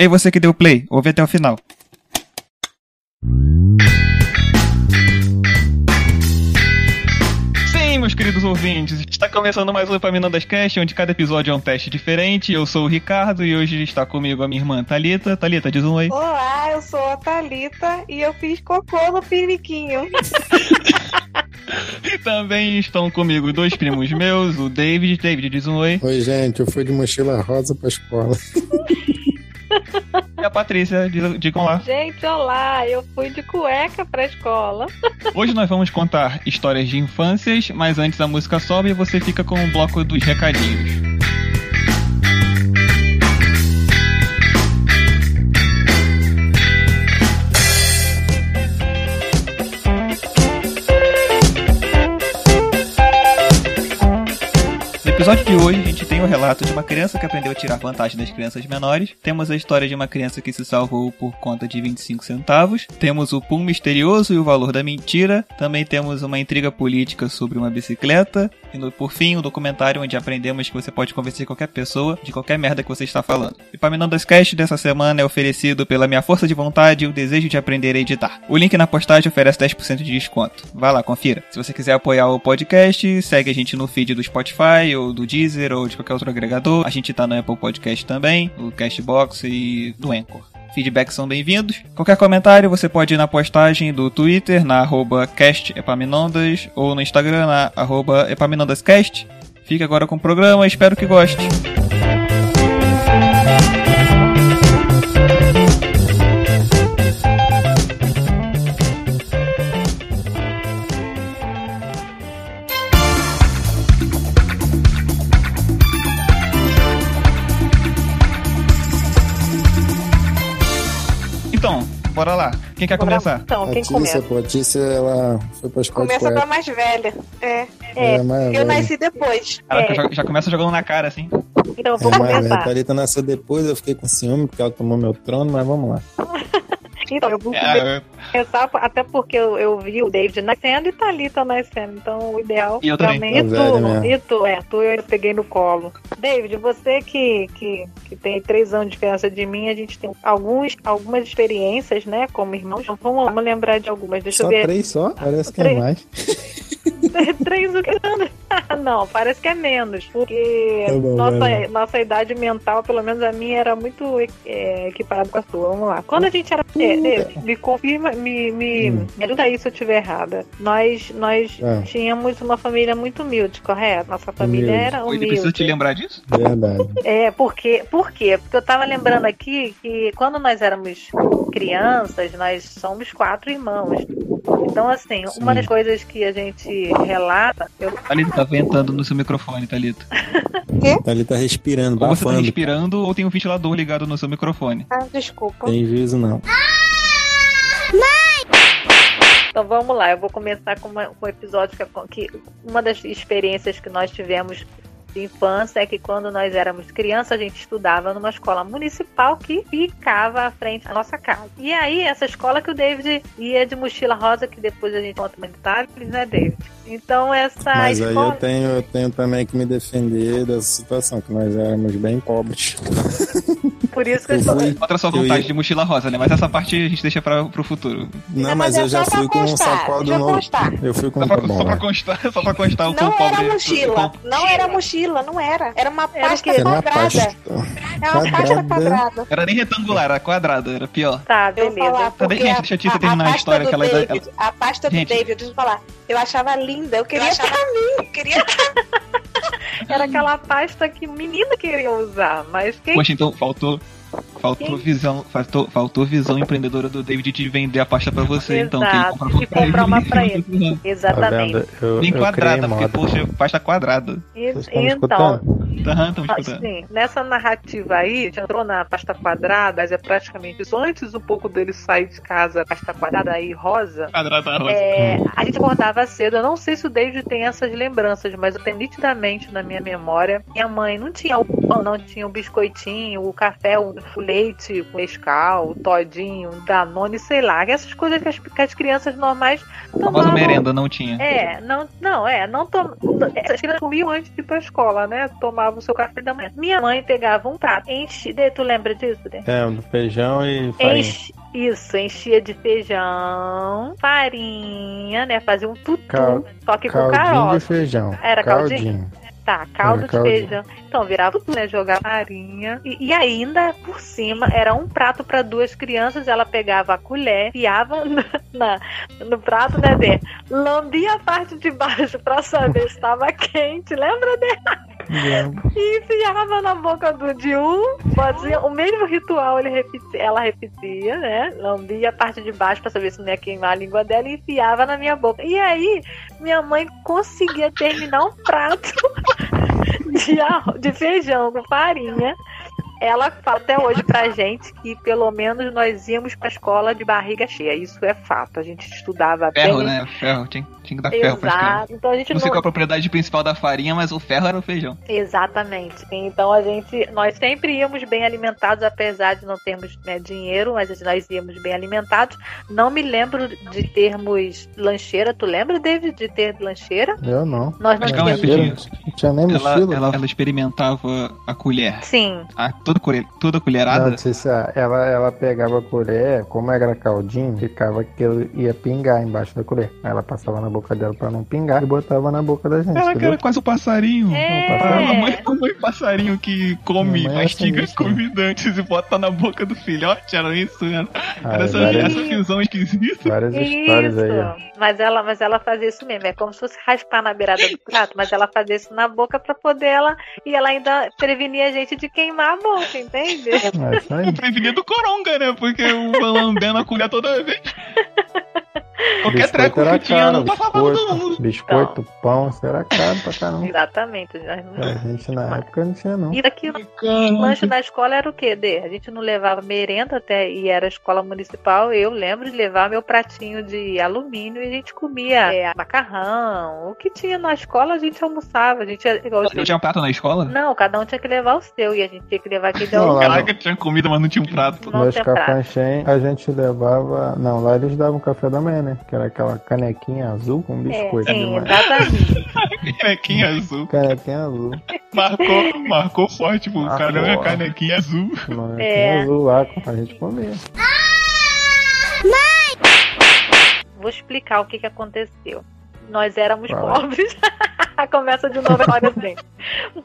Ei, você que deu play, ouve até o final. Sim, meus queridos ouvintes, está começando mais um Epaminondas Cast, onde cada episódio é um teste diferente. Eu sou o Ricardo e hoje está comigo a minha irmã Thalita. Thalita, diz um oi. Olá, eu sou a Thalita e eu fiz cocô no piniquinho. E também estão comigo dois primos meus, o David. David, diz um oi. Oi, gente, eu fui de mochila rosa pra escola. E a Patrícia, digam lá. Gente, olá, eu fui de cueca pra escola. Hoje nós vamos contar histórias de infâncias, mas antes a música sobe e você fica com o bloco dos recadinhos. Episódio de hoje, a gente tem o relato de uma criança que aprendeu a tirar vantagem das crianças menores. Temos a história de uma criança que se salvou por conta de 25 centavos. Temos o pum misterioso e o valor da mentira. Também temos uma intriga política sobre uma bicicleta. E no- por fim, um documentário onde aprendemos que você pode convencer qualquer pessoa de qualquer merda que você está falando. O Epaminondas Cast dessa semana é oferecido pela minha força de vontade e o desejo de aprender a editar. O link na postagem oferece 10% de desconto. Vai lá, confira. Se você quiser apoiar o podcast, segue a gente no feed do Spotify ou do Deezer ou de qualquer outro agregador. A gente tá no Apple Podcast também, no Castbox e no Anchor. Feedbacks são bem-vindos. Qualquer comentário você pode ir na postagem do Twitter, na arroba castepaminondas, ou no Instagram, na arroba epaminondascast. Fique agora com o programa, espero que goste. Bora lá. Quem quer começar? Então, quem a Tícia, começa? pô, a Tícia, ela foi pra escola Começa com a mais velha. É. É, É, mais eu velha. nasci depois. Caraca, É, já, já começa jogando na cara, assim. então É, vou mais velha. A começar. Thalita nasceu depois, eu fiquei com ciúme porque ela tomou meu trono, mas vamos lá. Então, eu vou É, começar, até porque eu, eu vi o David nascendo e Thalita nascendo. Então, o ideal E eu também. E Tá tu, e tu, é, tu eu peguei no colo. David, você que, que, que tem três anos de diferença de mim, a gente tem alguns, algumas experiências, né, como irmãos. Então, vamos, vamos lembrar de algumas. Deixa Só eu ver. três só? Parece que é Três. mais. Três o que? Não, parece que é menos. Porque Tá bom, nossa, nossa idade mental, pelo menos a minha, era muito é, equiparada com a sua. Vamos lá. Quando a gente era. É, me confirma, me, me, Hum. me ajuda aí se eu estiver errada. Nós, nós Ah. tínhamos uma família muito humilde, correto? Nossa família Humilde. era Oi, humilde. precisa te lembrar disso? Verdade. É, porque, por quê? Porque eu tava lembrando aqui que quando nós éramos crianças, nós somos quatro irmãos. Então, assim, uma Sim. das coisas que a gente relata, eu tá ventando no seu microfone, Thalita. A Thalita tá respirando, Ou você tá bafando. respirando ou tem um ventilador ligado no seu microfone. Ah, desculpa. Tem juízo não. Então vamos lá, eu vou começar com, uma- com um episódio que, que uma das experiências que nós tivemos de infância é que quando nós éramos crianças, a gente estudava numa escola municipal que ficava à frente da nossa casa. E aí, essa escola que o David ia de mochila rosa, que depois a gente conta mais detalhes, né, David? Então essa Mas aí escola. eu tenho, eu tenho também que me defender dessa situação, que nós éramos bem pobres. Por isso que eu Eu estou. fui. Outra sua vontade ia- de mochila rosa, né? Mas essa parte a gente deixa pra, pro futuro. Não, mas eu já fui com um sacola do novo. Eu fui com Só um pra, só pra constar, só pra constar o Não era pobre. mochila, não era mochila, não era. Era uma Era pasta? Era uma quadrada. pasta. É uma pasta Quadrada. Era nem retangular, era quadrada, era pior. Tá, Eu vou falar beleza. Tá gente, deixa a terminar a pasta história que ela- ela- A pasta Gente. do David, deixa eu falar. Eu achava linda, eu queria pra mim. Eu queria Era aquela pasta que menina queria usar, mas quem Poxa, então faltou. Faltou Quem? visão, faltou, faltou visão empreendedora do David de vender a pasta pra você, então Exato, compra e comprar uma pra ele. Tá Exatamente. vendo? Eu, quadrada, porque, moda. poxa, pasta quadrada. E- então. Assim, nessa narrativa aí, a gente entrou na pasta quadrada, mas é praticamente isso. Antes um pouco dele sair de casa, pasta quadrada aí rosa. Quadrada rosa. é, a gente acordava cedo. Eu não sei se o David tem essas lembranças, mas eu tenho nitidamente na minha memória. Minha mãe não tinha o pão, não tinha o biscoitinho, o café, o, o leite, o Nescau, o todinho, o danone, sei lá. Essas coisas que as, que as crianças normais tomavam. merenda não tinha. É, não, não, é, não tom... As crianças comiam antes de ir pra escola, né? Tomavam tomava o seu café da manhã. Minha mãe pegava um prato, enchia. Tu lembra disso, Dê? É, do feijão e farinha. Enche, isso, enchia de feijão, farinha, né? Fazia um tutu, Cal- só que com Caldinho de caroço. feijão. Era caldinho? caldinho. Tá, caldo Era de feijão. Então virava tudo, né? Jogava farinha. E, e ainda, por cima, era um prato para duas crianças. Ela pegava a colher, enfiava na, na- no prato, né, Dê? Lambia a parte de baixo pra saber se estava quente. Lembra, Dê? E enfiava na boca do de fazia o mesmo ritual, ele repetia, ela repetia, né? Lambia a parte de baixo pra saber se não ia queimar a língua dela e enfiava na minha boca. E aí, minha mãe conseguia terminar um prato de, de feijão com farinha. Ela fala até hoje pra gente que pelo menos nós íamos pra escola de barriga cheia. Isso é fato. A gente estudava Ferro, bem. né? Ferro. Tinha, tinha que dar ferro pras crianças. Exato. Então a gente Não sei não, qual a propriedade principal da farinha, mas o ferro era o feijão. Exatamente. Então a gente, nós sempre íamos bem alimentados, apesar de não termos né, dinheiro, mas nós íamos bem alimentados. Não me lembro de termos lancheira. Tu lembra, David, de ter lancheira? Eu não. Nós não tínhamos. Não tinha nem Ela, mochila. ela, ela experimentava a colher. Sim, A, toda, toda colherada. Não, ela, ela pegava a colher, como era caldinho, ficava que ele ia pingar embaixo da colher. Aí ela passava na boca dela pra não pingar e botava na boca da gente, Ela que entendeu? era quase um passarinho. É. Ah, mamãe, mamãe passarinho que come, Mamãe é mastiga comida antes e bota na boca do filhote. Era isso, era, Aí, era essa, várias, essa visão esquisita. várias histórias isso. aí, ó. Mas ela, mas ela fazia isso mesmo. É como se fosse raspar na beirada do prato, mas ela fazia isso na boca pra poder ela. E ela ainda prevenia a gente de queimar a boca, entende? É aí. Prevenir do coronga, né? Porque o lambendo a colher toda vez. Qualquer Biscoito treco era que tinha, não passava todo biscoito, mundo. biscoito, pão, isso era caro pra caramba. Exatamente. nós não- A gente na época não tinha, não. E daqui O lanche da escola era o quê, Dê? A gente não levava merenda até e era escola municipal. Eu lembro de levar meu pratinho de alumínio e a gente comia é, macarrão. O que tinha na escola a gente almoçava. A gente ia- igual Não tinha prato na escola? Não, cada um tinha que levar o seu e a gente tinha que levar aquele de Não, lá alumínio. Caraca, tinha comida, mas não tinha um prato. Não Nos cafanchém a gente levava. Não, lá eles davam café da manhã, né? Que era aquela canequinha azul com É, biscoito. sim, de manhã. exatamente. Canequinha azul. Canequinha azul. Marcou, marcou forte, pô. Marcou. Caramba, canequinha azul. Canequinha É. azul lá, a gente comia. Vou explicar o que, que aconteceu. Nós éramos Vai pobres. Começa de novo agora assim.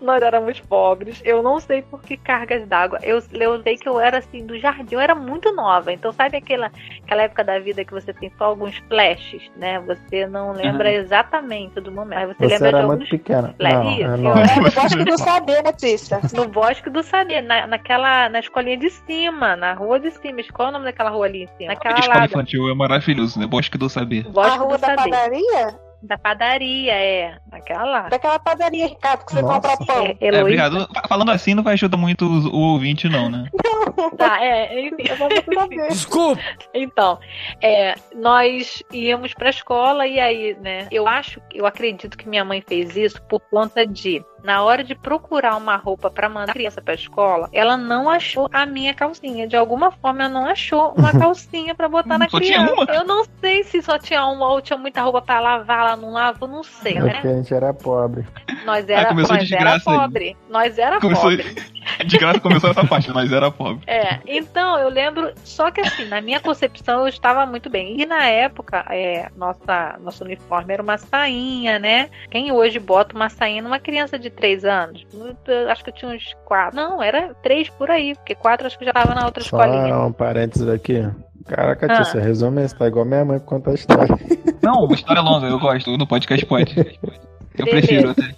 Nós éramos pobres. Eu não sei por que cargas d'água. Eu, eu sei que eu era assim do jardim. Eu era muito nova. Então, sabe aquela, aquela época da vida que você tem só alguns flashes, né? Você não lembra exatamente do momento. Aí você, Você lembra de era alguns muito pequena. Não, isso, é não. Eu gosto do saber, né, Cissa? no Bosque do Saber, na, naquela, na escolinha de cima, na rua de cima. Qual é o nome daquela rua ali em cima? Naquela Escola lá, infantil é maravilhoso, né? Bosque do Saber. A Bosque rua do da Saber. padaria? Da padaria, é. Naquela lá. Daquela padaria, Ricardo, que você Nossa. compra pão. É, É, obrigado. Fa- Falando assim não vai ajudar muito os- o ouvinte, não, né? Tá, é, enfim. Eu vou saber. Desculpa! Então, é, nós íamos pra escola e aí, né? Eu acho, eu acredito que minha mãe fez isso por conta de, na hora de procurar uma roupa pra mandar a criança pra escola, ela não achou a minha calcinha. De alguma forma, ela não achou uma calcinha pra botar na Só tinha criança. uma? Eu não sei se só tinha uma ou tinha muita roupa pra lavar, ela não lava, eu não sei, É né? porque a gente era pobre. Nós era, começou nós de era graça aí. pobre. Nós era Começou pobre. de graça começou essa parte, mas era pobre. É, então eu lembro, só que assim, na minha concepção eu estava muito bem. E na época, é, nossa, nosso uniforme era uma sainha, né? Quem hoje bota uma sainha numa criança de 3 anos? Acho que eu tinha uns 4. Não, era 3 por aí, porque 4 acho que já estava na outra Só escolinha. um parênteses aqui. Caraca, Ah. Tícia, resume isso, tá igual minha mãe que conta a história. Não, uma história longa, eu gosto. No podcast pode. Eu Beleza. prefiro até.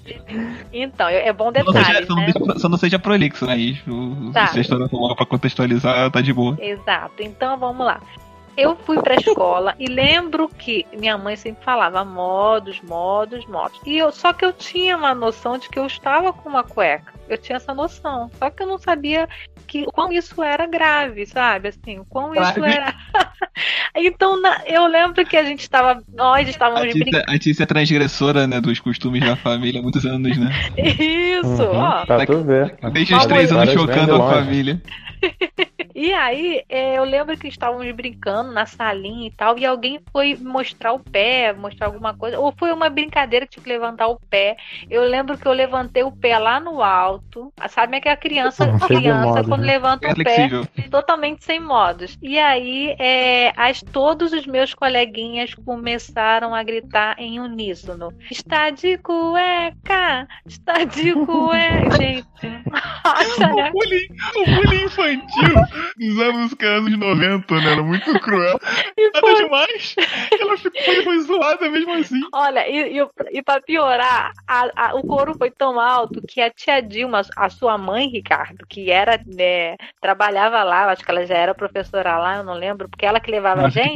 Então, é bom Só não, detalhe, seja, só, não né? deixa- só não seja prolixo, né? Isso, Tá. Se a história for longa pra contextualizar, tá de boa. Exato. Então vamos lá. Eu fui pra escola e lembro que minha mãe sempre falava modos, modos, modos. E eu só que eu tinha uma noção de que eu estava com uma cueca. Eu tinha essa noção. Só que eu não sabia que o quão isso era grave, sabe? Assim, o quão isso era. então na- eu lembro que a gente estava, nós A estávamos brincando. Tícia, a Tícia é transgressora, né? Dos costumes da família há muitos anos, né? Isso, Uhum, ó. Pra tu ver. Desde os três anos chocando a longe. família. E aí, é, eu lembro que estávamos brincando na salinha e tal, e alguém foi mostrar o pé, mostrar alguma coisa, ou foi uma brincadeira que tinha que levantar o pé. Eu lembro que eu levantei o pé lá no alto. Sabe como é que a criança, de criança modos, quando né? levanta É o pé, totalmente sem modos. E aí, é, as, todos os meus coleguinhas começaram a gritar em uníssono: Está de cueca! Está de cueca! Gente, né? O bullying, o bullying infantil dos anos, anos 90, né? Era muito cruel. E Nada foi. demais. Ela ficou, foi, foi zoada mesmo assim. Olha, e, e, e pra piorar, a- a- o coro foi tão alto que a tia Dilma, a sua mãe, Ricardo, que era, né, trabalhava lá, acho que ela já era professora lá, eu não lembro, porque ela que levava a gente.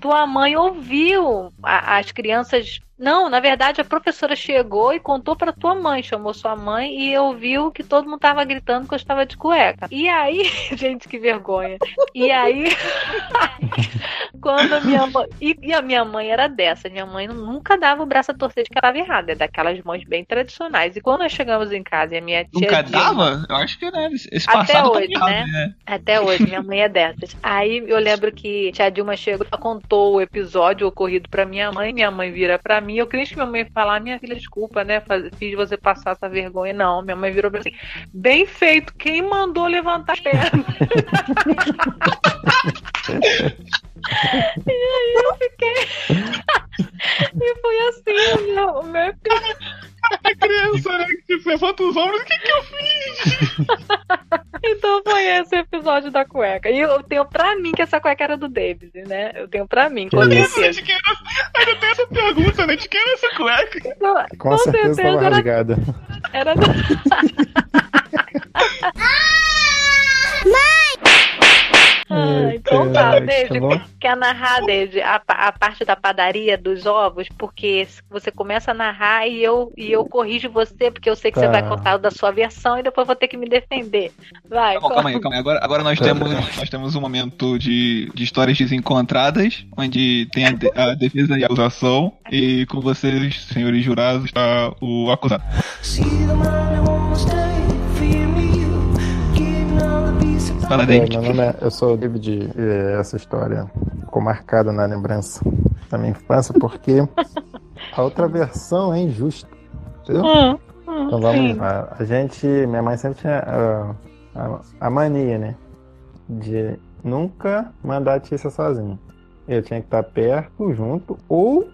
Tua mãe ouviu a- as crianças. Não, na verdade a professora chegou e contou pra tua mãe, chamou sua mãe e ouviu que todo mundo tava gritando que eu estava de cueca. E aí, gente, que vergonha. E aí, quando a minha mãe. E, e a minha mãe era dessa, minha mãe nunca dava o braço a torcer de que ela estava errada, é daquelas mães bem tradicionais. E quando nós chegamos em casa e a minha tia. Nunca Dilma- dava? Eu acho que né, esse Até passado tá hoje, errado, né? né? Até hoje, minha mãe é dessas. Aí eu lembro que tia Dilma chegou e contou o episódio ocorrido pra minha mãe. Minha mãe vira pra mim. Eu queria que minha mãe falar: Minha filha, desculpa, né? Fiz você passar essa vergonha. Não, minha mãe virou pra mim assim: Bem feito, quem mandou levantar a perna? e aí eu fiquei. e foi assim: o meu, meu A criança, né? Que tipo, levanta os ombros. O que que eu fiz? Então foi esse o episódio da cueca. E eu tenho pra mim que essa cueca era do David, né? Eu tenho pra mim, com Que isso? certeza. De quem era... Ainda tem essa pergunta, né? De quem era essa cueca? Com, Com certeza tava era, rasgada. era do... Ah, então tá, David, tá quer narrar, David, a, a parte da padaria dos ovos, porque você começa a narrar e eu, e eu corrijo você, porque eu sei que você Tá. vai contar o da sua versão e depois vou ter que me defender. Vai, Tá bom, calma aí, calma aí. Agora, agora nós, temos, nós temos um momento de, de histórias desencontradas, onde tem a, de- a defesa e a acusação, e com vocês, senhores jurados, está o acusado. Fala, É, David. meu nome é, eu sou o David e essa história ficou marcada na lembrança da minha infância porque a outra versão é injusta. Entendeu? Hum, hum, Então vamos sim. lá. A gente, minha mãe sempre tinha ah, a, a mania, né? De nunca mandar a Tícia sozinha. Eu tinha que estar perto, junto, ou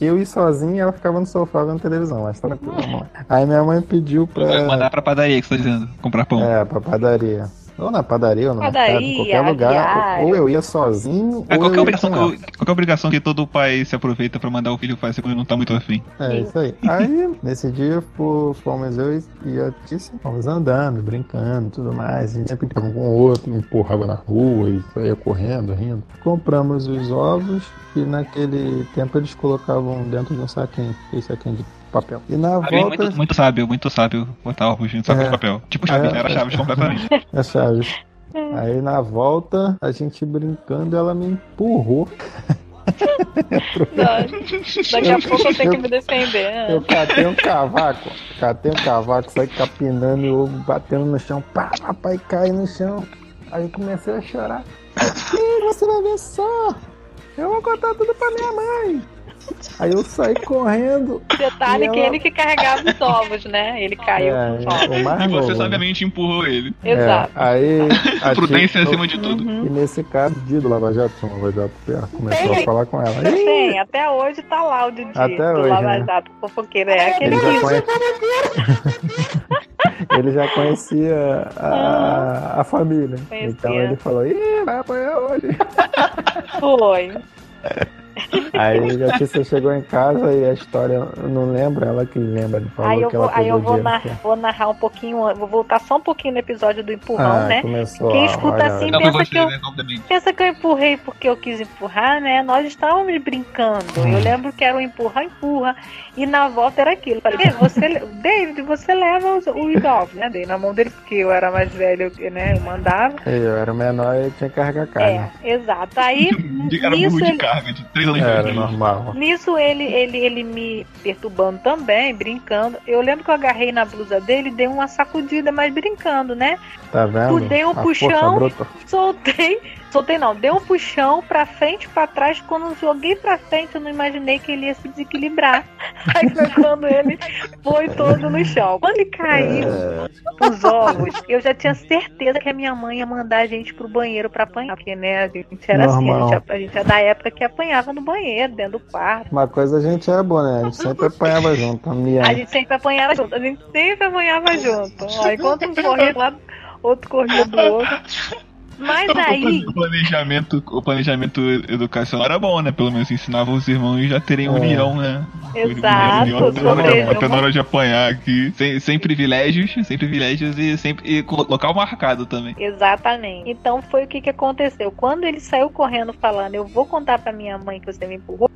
eu ir sozinho e ela ficava no sofá vendo televisão. Mas tranquilo, vamos lá. Aí minha mãe pediu pra. mandar pra padaria que você tá dizendo, comprar pão. É, pra padaria. Ou na padaria, ou no Padaria, mercado, em qualquer lugar. aviário. Ou eu ia sozinho, É ou qualquer eu ia obrigação, com ela. que, qualquer obrigação que todo pai se aproveita pra mandar o filho fazer quando não tá muito afim. É isso aí. Aí, nesse dia, fo- fomos eu e- e a Tícia, fomos andando, brincando e tudo mais. A gente sempre ficava com o outro, empurrava na rua e saía correndo, rindo. Compramos os ovos e naquele tempo eles colocavam dentro de um saquinho, aquele saquinho de papel. E na Sabe, volta, muito, muito sábio, muito sábio botar ovos em saco É. de papel. Tipo Chaves, É. era Chaves completamente. as chaves. Aí na volta, a gente brincando, ela me empurrou. Daqui a pouco eu tenho que me defender. né? Eu catei um cavaco, catei um cavaco, saí capinando e o ovo batendo no chão, pá, papai cai no chão. Aí comecei a chorar. Ih, você vai ver só, eu vou contar tudo pra minha mãe. Aí eu saí correndo. Detalhe E que ela- ele que carregava os ovos, né? Ele caiu É, com os ovos. o mais E novo, você né? sabiamente empurrou ele. Exato. É, aí Prudência tia- acima de tudo. Uhum. E nesse caso, o Didi do Lava Jato, um Lava Jato perto, começou Tem. a falar com ela. Tem, até hoje tá lá o Didi Até do hoje, Lava né? Jato fofoqueiro. É aquele Ele já, conhe- ele já conhecia a, a família. Conhecia. Então ele falou, ih, vai apanhar hoje. Foi. Aí a Tícia chegou em casa e a história, eu não lembro, ela que lembra, ele falou Aí eu que vou, ela aí eu vou, nar- vou narrar um pouquinho, vou voltar só um pouquinho no episódio do empurrão, Ah, né? começou Quem escuta olha, assim Não pensa que eu né? Pensa que eu empurrei porque eu quis empurrar, né? Nós estávamos brincando. Eu lembro que era um empurra, empurra. E na volta era aquilo. Falei, "David, você, David, você leva os, os ovos, né? Dei na mão dele porque eu era mais velho, né? Eu mandava. Eu era o menor e tinha que carregar carne. É, exato. Aí, Era burro de carga, de 3 anos Era normal. Nisso ele, ele, ele me perturbando também, brincando. Eu lembro que eu agarrei na blusa dele e dei uma sacudida, mas brincando, né? Tá vendo? Dei um A puxão. Soltei, soltei não, dei um puxão pra frente, pra trás. Quando eu joguei pra frente, eu não imaginei que ele ia se desequilibrar. Aí foi quando ele foi todo no chão. Quando ele caiu, os ovos, eu já tinha certeza que a minha mãe ia mandar a gente pro banheiro pra apanhar. Porque, né, a gente era assim, a Normal. gente, a gente é da época que apanhava no banheiro, dentro do quarto. Uma coisa a gente é boa, né? A gente sempre apanhava junto. A minha... A gente sempre apanhava junto, a gente sempre apanhava junto. Enquanto um corria do lado, outro corria do outro. Mas aí, O planejamento, o planejamento educacional era bom, né? Pelo menos ensinava os irmãos já terem É. união, né? Exato, União até na hora- sobre- até na hora de apanhar aqui. Sem, sem privilégios, sem privilégios e sempre e local marcado também. Exatamente. Então foi o que, que aconteceu. Quando ele saiu correndo falando, eu vou contar pra minha mãe que você me empurrou,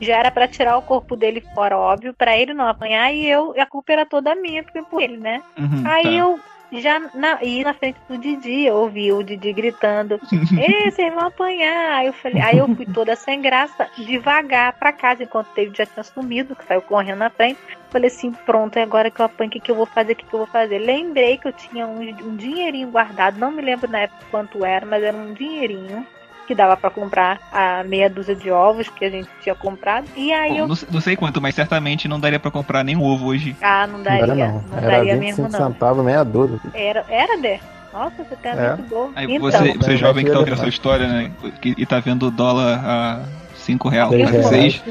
já era pra tirar o corpo dele fora, óbvio, pra ele não apanhar e eu, a culpa era toda minha, porque por ele, né? Uhum, Aí tá. eu já na, e na frente do Didi, eu ouvi o Didi gritando: Ei, vocês vão apanhar. Aí eu, falei, aí eu fui toda sem graça, devagar pra casa, enquanto o David já tinha sumido, que saiu correndo na frente. Falei assim: pronto, é agora que eu apanho, o que, que eu vou fazer? O que, que eu vou fazer? Lembrei que eu tinha um, um dinheirinho guardado, não me lembro na época quanto era, mas era um dinheirinho. Que dava pra comprar a meia dúzia de ovos que a gente tinha comprado. E aí Bom, eu. não, não sei quanto, mas certamente não daria pra comprar nem ovo hoje. Ah, não Não daria. era Não, não. Era daria 25 mesmo, não. centavos, meia dúzia. Era, era Dé? Nossa, você tem a É. mente boa. Aí então, você, você Então, jovem que tá ouvindo essa história, né? que- E tá vendo o dólar a 5 reais, Seis a reais. 6.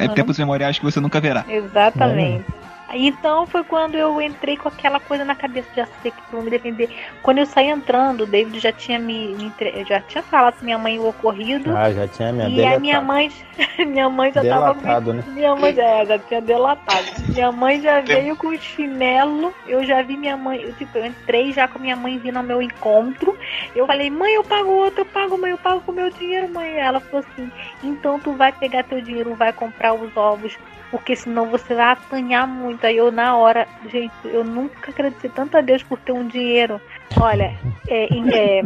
É Aham. tempos memoriais que você nunca verá. Exatamente. Então foi quando eu entrei com aquela coisa na cabeça, já sei que vão me defender. Quando eu saí entrando, o David já tinha me, me entre- já tinha falado pra minha mãe o ocorrido. Ah, já tinha minha e a minha mãe, minha mãe já tava Delatado, né? minha mãe já, já tinha delatado. Minha mãe já veio com chinelo. Eu já vi minha mãe. Eu, tipo, eu entrei já com minha mãe vindo ao meu encontro. Eu falei, mãe, eu pago outro, eu pago, mãe, eu pago com meu dinheiro, mãe. Ela falou assim: então tu vai pegar teu dinheiro, vai comprar os ovos. Porque senão você vai apanhar muito. Aí eu, na hora, gente, eu nunca agradeci tanto a Deus por ter um dinheiro. Olha, é, é,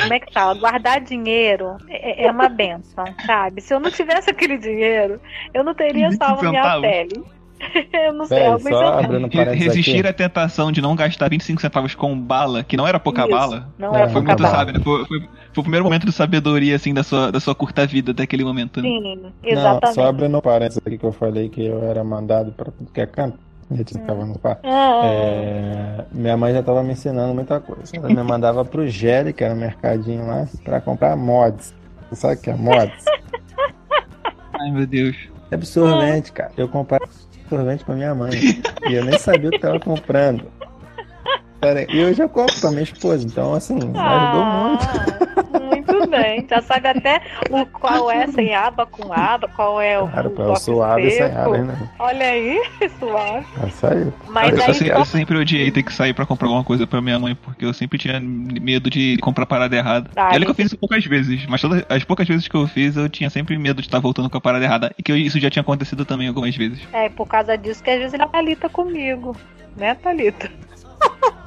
como é que fala? Guardar dinheiro é, é uma benção, sabe? Se eu não tivesse aquele dinheiro, eu não teria 25 salvo minha pele. eu não sei, Véi, só abrindo Resistir aqui. à tentação de não gastar 25 centavos com bala, que não era pouca Isso, bala. Não É, é Foi pouca muito, bala. sabe, né? Foi, foi- foi o primeiro momento de sabedoria, assim, da sua, da sua curta vida até aquele momento, né? Sim, Não, exatamente. só abrindo parênteses aqui que eu falei que eu era mandado pra tudo que é canto. A gente tava no par. Ah, É, minha mãe já tava me ensinando muita coisa. Ela me mandava pro Gelli, que era um mercadinho lá, pra comprar mods. Você sabe o que é mods? Ai, meu Deus. É absorvente, cara. Eu comprava absorvente pra minha mãe. E eu nem sabia o que tava comprando. E eu compro pra minha esposa. Então, assim, ajudou muito. ah, muito. Já sabe até o, qual é sem aba, com aba, qual é o, Claro, o eu suave e sem seco. água, né? Olha aí, suave. É isso aí. Mas eu, aí se- só- eu sempre odiei ter que sair pra comprar alguma coisa pra minha mãe, porque eu sempre tinha medo de comprar parada errada. Ah, e olha que eu fiz isso poucas vezes, mas todas as poucas vezes que eu fiz, eu tinha sempre medo de estar voltando com a parada errada. E que eu- isso já tinha acontecido também algumas vezes. É por causa disso que às vezes ele é Thalita comigo. Né, Thalita?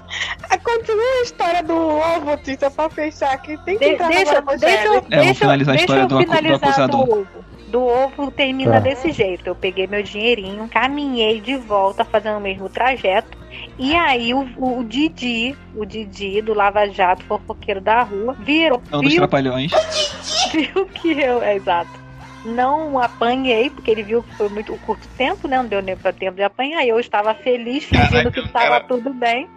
Ah, Continua a história do ovo, Tícia, pra fechar aqui. Tem que De- entrar deixa, no deixa, eu- É, deixa, finalizar a deixa história eu do do finalizar do acusador. ovo. Do ovo termina Tá. desse jeito. Eu peguei meu dinheirinho, caminhei de volta fazendo o mesmo trajeto. E aí o, o Didi, o Didi do Lava Jato, fofoqueiro da rua, virou, Não dos viu, trapalhões. viu que eu. É, exato. Não apanhei, porque ele viu que foi muito curto tempo, né? Não deu nem pra tempo de apanhar. Eu estava feliz, fingindo que estava tudo bem.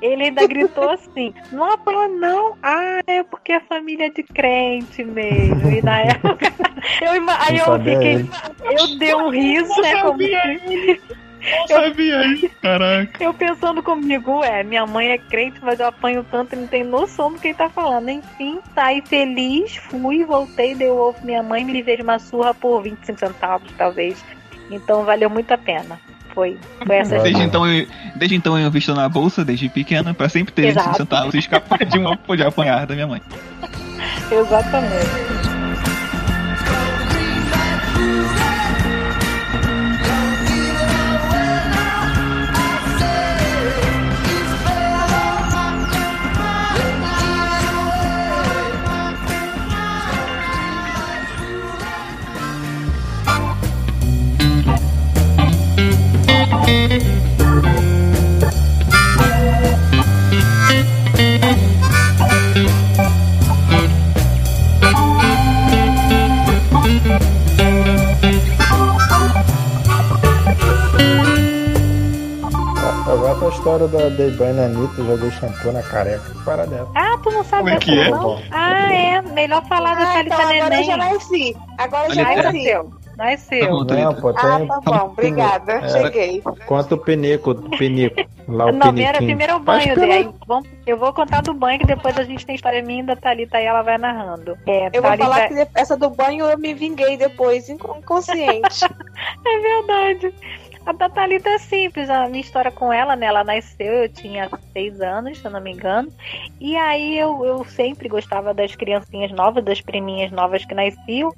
Ele ainda gritou assim: Não apanhou, não. Ah, é porque é família de crente mesmo. E na época. Eu, aí eu fiquei. ele. Eu dei um riso, né? Como se, Isso, caraca. eu pensando comigo, ué, minha mãe é crente, mas eu apanho tanto e não tem noção do que ele tá falando. Enfim, saí feliz, fui, voltei, dei o ovo pra minha mãe, me livrei de uma surra por 25 centavos, talvez. Então valeu muito a pena. Foi, foi essa. Desde história. então, eu, desde então eu invisto na bolsa, desde pequena, pra sempre ter 25 Exato. centavos e escapar de uma poder apanhar da minha mãe. Exatamente. a história da Daybrand Anitta joguei shampoo na careca. Para dela. É ah, tu não sabe Como é que é? Ah, é. Melhor falar ah, da Thalita então, Neném. Agora já é sim. Agora já é sim. Nasceu. Nasceu. Tá bom, Não, Thalita. pô, Ah, tem. tá bom. Obrigada. É. Cheguei. Conta o peneco, penico. Lá o Não, peniquinho. primeiro, é o banho. Aí, vamos, eu vou contar do banho, que depois a gente tem história minha da Thalita e ela vai narrando. É, Eu vou falar que de- essa do banho eu me vinguei depois, inco- inconsciente. É verdade. A da Thalita é simples, a minha história com ela, né? Ela nasceu, eu tinha seis anos, se eu não me engano. E aí eu, eu sempre gostava das criancinhas novas, das priminhas novas que nasciam.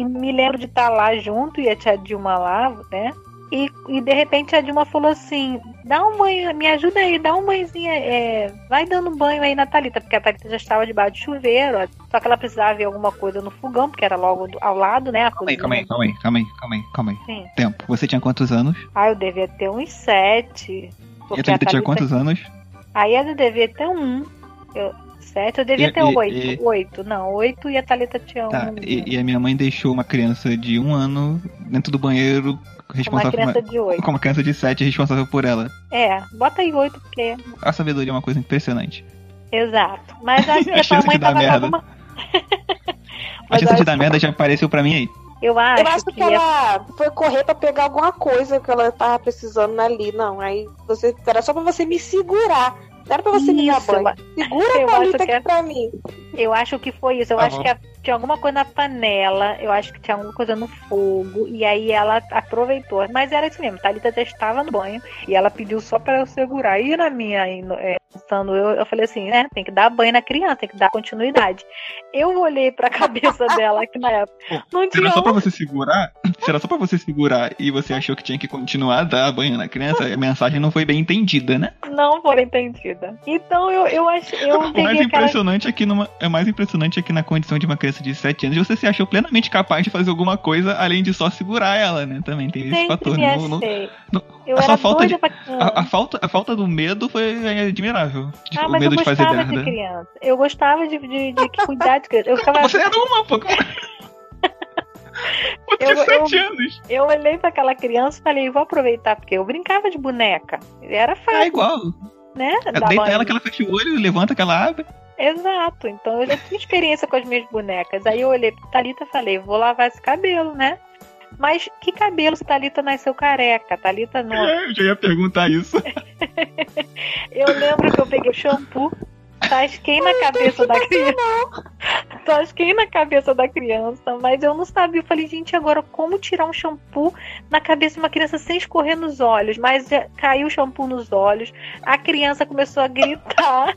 E me lembro de estar lá junto e a tia Dilma lá, né? E, e de repente a Dilma falou assim: dá um banho, me ajuda aí, dá um banhozinho, é, vai dando banho aí na Thalita, porque a Thalita já estava debaixo de chuveiro, só que ela precisava ver alguma coisa no fogão, porque era logo do- ao lado, né? A Calma aí, calma aí, calma aí, calma aí, calma aí, calma aí. Sim. Tempo. Você tinha quantos anos? Ah, eu devia ter uns sete. E a Thalita tinha Thalita- quantos anos? Aí eu devia ter um. Eu, sete, eu devia E- ter e- oito. e- Oito, não, oito e a Thalita tinha Tá, um. e, e a minha mãe deixou uma criança de um ano dentro do banheiro uma responsável criança por de oito. com uma criança de sete responsável por ela. É, bota aí oito, porque. A sabedoria é uma coisa impressionante. Exato. Mas acho que A a mãe tava merda. alguma. A chance de dar merda já apareceu pra mim aí. Eu acho, Eu acho que é- ela foi correr pra pegar alguma coisa que ela tava precisando ali. Não, aí você. Era só pra você me segurar. Não era pra você me dar banho. Segura eu a que aqui é- pra mim. Eu acho que foi isso. Eu Tá acho que a- tinha alguma coisa na panela. Eu acho que tinha alguma coisa no fogo. E aí ela aproveitou. Mas era isso mesmo. Thalita já estava no banho. E ela pediu só para eu segurar. E na minha, é, pensando eu, eu falei assim, né? Tem que dar banho na criança, tem que dar continuidade. Eu olhei pra cabeça dela aqui na época. Não Se tinha era só pra você segurar, se era só pra você segurar e você achou que tinha que continuar a dar banho na criança, a mensagem não foi bem entendida, né? não foi entendida. Então eu, eu acho. Eu O mais peguei aquela. impressionante aqui numa, é mais impressionante aqui na condição de uma criança de 7 anos, você se achou plenamente capaz de fazer alguma coisa além de só segurar ela, né? Também tem esse Sempre fator. me Não- não- achei. não- eu a era falta doida de- pra... a, a falta, a falta do medo foi admirável. De- Ah, o medo de fazer gostava de merda. criança. Eu gostava de, de, de cuidar de criança. Eu ficava. Você era uma, pô. Eu tinha 7 anos. Eu olhei pra aquela criança e falei, vou aproveitar, porque eu brincava de boneca. Era É fácil, igual. né? Dar Deita banho. ela que ela fecha o olho, levanta que ela abre. Exato. Então eu já tinha experiência com as minhas bonecas. Aí eu olhei pra Thalita e falei, vou lavar esse cabelo, né? Mas que cabelo se Thalita nasceu careca? Thalita não. Eu já ia perguntar isso. Eu lembro que eu peguei o shampoo, tasquei na cabeça da criança. Tasquei na cabeça da criança, mas eu não sabia. Eu falei, gente, agora como tirar um shampoo na cabeça de uma criança sem escorrer nos olhos? Mas é, caiu o shampoo nos olhos, a criança começou a gritar.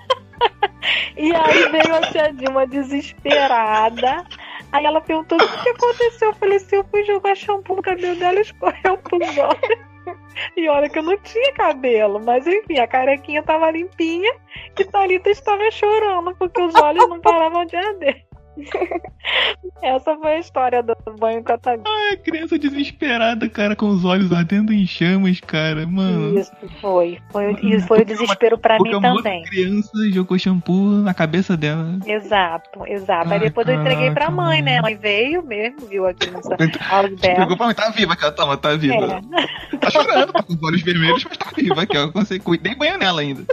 e aí veio a tia Dilma desesperada. Aí ela perguntou o que aconteceu. Eu falei assim, eu fui jogar shampoo no cabelo dela e escorreu pros olhos. E olha que eu não tinha cabelo, mas enfim, a carequinha tava limpinha e Thalita estava chorando porque os olhos não paravam de arder. Essa foi a história do banho com a criança desesperada, cara, com os olhos ardendo em chamas, cara, mano. Isso foi. foi e foi o desespero pra Porque mim também. criança jogou shampoo na cabeça dela. Exato, exato. Aí Ai, depois eu entreguei pra caraca, mãe, né? A mãe veio mesmo, viu a criança. Pegou pra mim, tá viva, que ela toma, tá viva. É. Tá chorando, tá com os olhos vermelhos, mas tá viva aqui, ó. Consegui, dei banho nela ainda.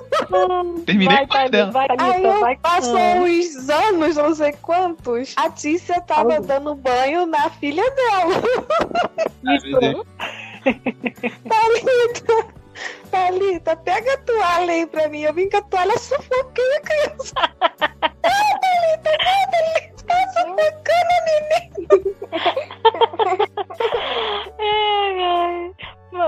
Terminei Vai, com Thalita, dela. vai, Aí Thalita, eu vai. passou uns anos, não sei quantos. A Tícia tava Olha. dando banho na filha dela. Ai, meu Deus. Thalita, Thalita, pega a toalha aí pra mim. Eu vim com a toalha, sufoquei a criança. Não, Thalita, não, Thalita, tá sufocando a. Ai, ai.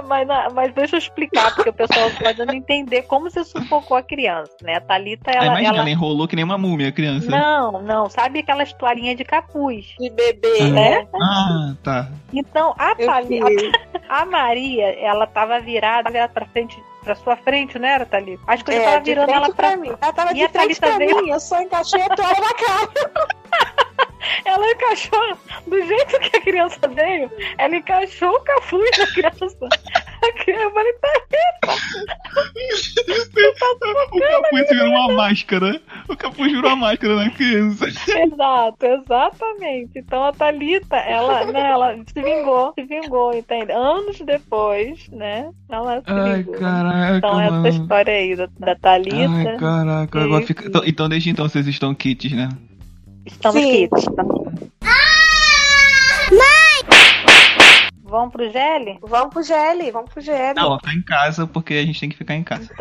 Mas, mas deixa eu explicar, porque o pessoal pode não entender como você sufocou a criança, né? A Thalita, Aí ela. imagina, ela... ela enrolou que nem uma múmia, a criança. Não, não. Sabe aquelas toalhinhas de capuz? De bebê, Ah. né? Ah, tá. Então, a, Eu Thali- fiz. a, a Maria, ela tava virada, virada pra frente, pra sua frente, não era, Thalita? Acho que eu É, tava virando ela pra pra mim. Ela tava E de frente pra mim, eu só encaixei a toalha na cara. Ela encaixou do jeito que a criança veio, ela encaixou o capuz da criança. Eu falei, tá O capuz virou uma máscara. O capuz virou uma máscara na criança. Exato, exatamente. Então a Thalita, ela, né, ela se vingou, se vingou, entende? Anos depois, né? Ela se Ai, vingou. caraca, Então mano. essa história aí da, da Thalita. Ai, caraca. E- Agora fica... então, então, desde então, vocês estão kits, né? Estamos Sim. kits. Estamos... Vamos pro Gelli? Vamos pro GL, vamos pro GL. Não, tá em casa porque a gente tem que ficar em casa.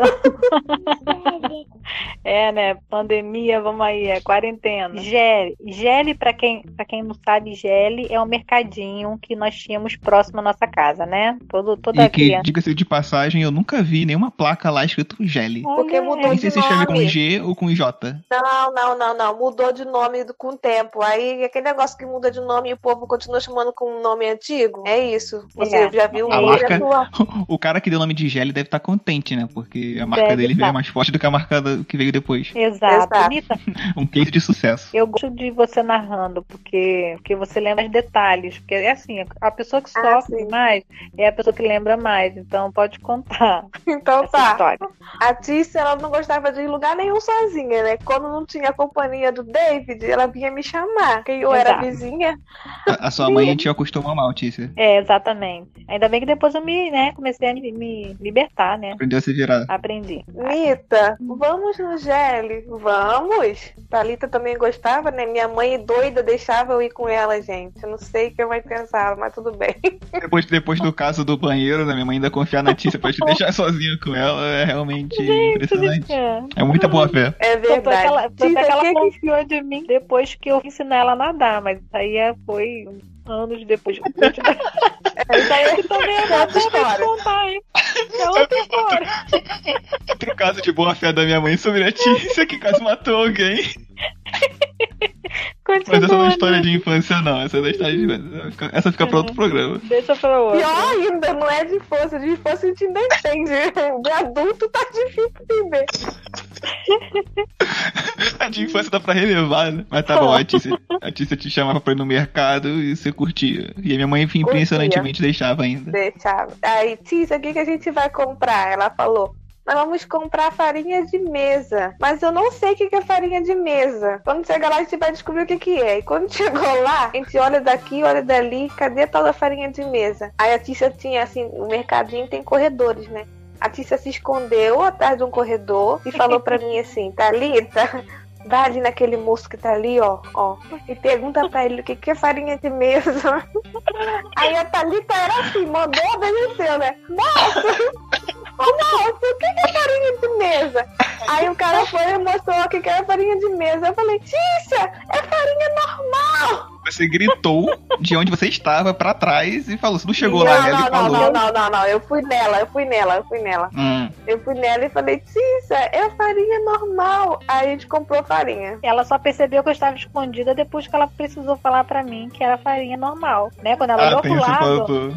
É, né? Pandemia, vamos aí, é quarentena. Gelli. Gelli, pra quem, pra quem não sabe, Gelli é um mercadinho que nós tínhamos próximo à nossa casa, né? Todo, toda E que, diga-se de passagem, eu nunca vi nenhuma placa lá escrito Gelli. Porque Olha, mudou de sei se escreve com. G ou com J. Não, não, não, não. Mudou de nome do- com o tempo. Aí aquele negócio que muda de nome e o povo continua chamando com um nome antigo. É isso. Você É. já viu A o marca-. O cara que deu o nome de Gelli deve estar contente, né? Porque a marca Deve dele tá. veio mais forte do que a marca do- que veio depois. Exato. Um case de sucesso. eu gosto de você narrando, porque, porque você lembra os detalhes. Porque é assim, a pessoa que Ah, sofre sim. mais é a pessoa que lembra mais. Então pode contar Então essa tá. história. A Tícia, ela não gostava de ir em lugar nenhum sozinha, né? Quando não tinha a companhia do David, ela vinha me chamar. Porque eu era Exato. vizinha. A, a sua mãe te acostumou mal, Tícia. É, exatamente. Ainda bem que depois eu me, né, comecei a me, me libertar, né? Aprendeu a se virar. Aprendi. Mita, vamos no Gelli? Vamos. Thalita também gostava, né? Minha mãe doida deixava eu ir com ela, gente. Eu não sei o que a mãe pensava, mas tudo bem. Depois, depois do caso do banheiro, né? Minha mãe ainda confiar na Tícia pra te deixar sozinho com ela é realmente impressionante. É. É muita boa fé. É Tanto é que verdade. ela, tanto é que ela que que- confiou de mim depois que eu ensinei ela a nadar, mas isso aí é- foi anos depois. Isso aí é também é outra história. contar, hein? É outra história. Outro caso de boa fé da minha mãe sobre a Tícia que quase matou alguém. Mas essa não é Continua, história né? de infância, não. Essa é da história de infância. Fica- Essa fica pra outro programa. Deixa pra outra. Pior ainda, não é de infância. De infância a gente ainda entende. De adulto tá difícil entender. A de infância dá pra relevar, né? Mas tá bom, a Tícia, a Tícia te chamava pra ir no mercado e você curtia. E a minha mãe, enfim, impressionantemente deixava ainda. Deixava. Aí, Tícia, o que, que a gente vai comprar? Ela falou. Nós vamos comprar farinha de mesa. Mas eu não sei o que que é farinha de mesa. Quando chegar lá, a gente vai descobrir o que, que é. E quando chegou lá, a gente olha daqui, olha dali. Cadê a tal da farinha de mesa? Aí a Tícia tinha, assim, o mercadinho tem corredores, né? A Tícia se escondeu atrás de um corredor e falou pra mim assim: Thalita, vai ali naquele moço que tá ali, ó, ó, e pergunta pra ele o que, que é farinha de mesa. Aí a Thalita era assim, mandou, obedeceu, né? Ô, moço, o que, que é farinha de mesa? Aí o cara foi e mostrou o que, que era farinha de mesa. Eu falei, Tícia, é farinha normal! Você gritou de onde você estava pra trás e falou. Você não chegou lá não, nela não, e não, falou. não, não, não, não, eu fui nela, eu fui nela, eu fui nela. Hum. Eu fui nela e falei, Tícia, é farinha normal. Aí a gente comprou farinha. Ela só percebeu que eu estava escondida depois que ela precisou falar pra mim que era farinha normal, né? Quando ela Ah, olhou pro lado. ponto.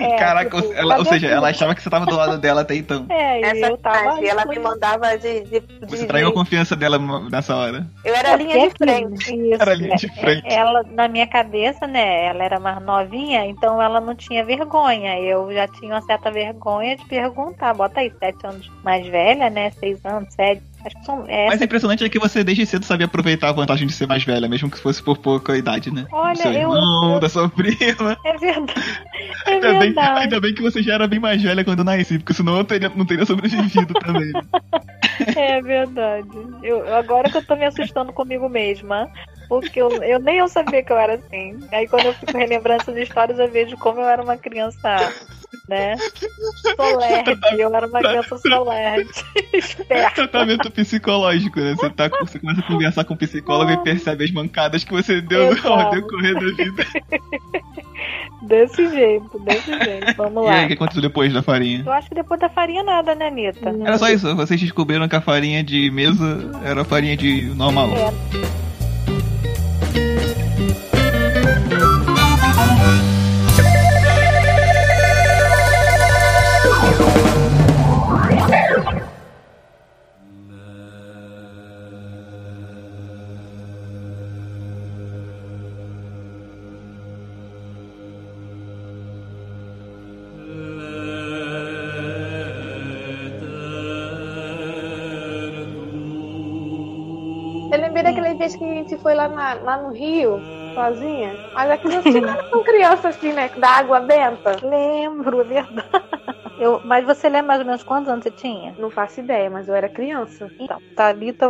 é, Caraca, tipo, ela, ou seja, ela achava que você tava do lado dela até então. É, e Essa eu tava. parte, ela me mandava de. de, de- Você traiu a de- confiança dela nessa hora. Eu era linha de frente. Isso, Era linha de frente. Ela, na minha cabeça, né? Ela era mais novinha, então ela não tinha vergonha. Eu já tinha uma certa vergonha de perguntar. Bota aí, sete anos mais velha, né? Seis anos, sete. Acho que são. Mas o impressionante é que você desde cedo sabia aproveitar a vantagem de ser mais velha, mesmo que fosse por pouca idade, né? Olha, Do seu eu- irmão, eu- da sua prima. é verdade. É Ainda bem, verdade. ainda bem que você já era bem mais velha quando nasci, porque senão eu teria, não teria sobrevivido também. É verdade. Eu, agora que eu tô me assustando comigo mesma. Porque eu, eu nem eu sabia que eu era assim. Aí quando eu fico relembrando essas histórias, eu vejo como eu era uma criança, né? Solerte. Eu era uma criança solerte. Esperta. Tratamento psicológico, né? Você, tá, você começa a conversar com o psicólogo e percebe as mancadas que você deu ao decorrer da vida. Desse jeito, desse jeito. Vamos E lá. aí, o que aconteceu depois da farinha? Eu acho que depois da farinha nada, né, Anitta? Era só isso, vocês descobriram que a farinha de mesa era farinha de normal. É. na- lá no Rio, sozinha. Mas aqui não tinha com criança assim, né? Da água benta. Lembro, é verdade. Eu, mas você lembra mais ou menos quantos anos você tinha? Não faço ideia, mas eu era criança. Então, Thalita,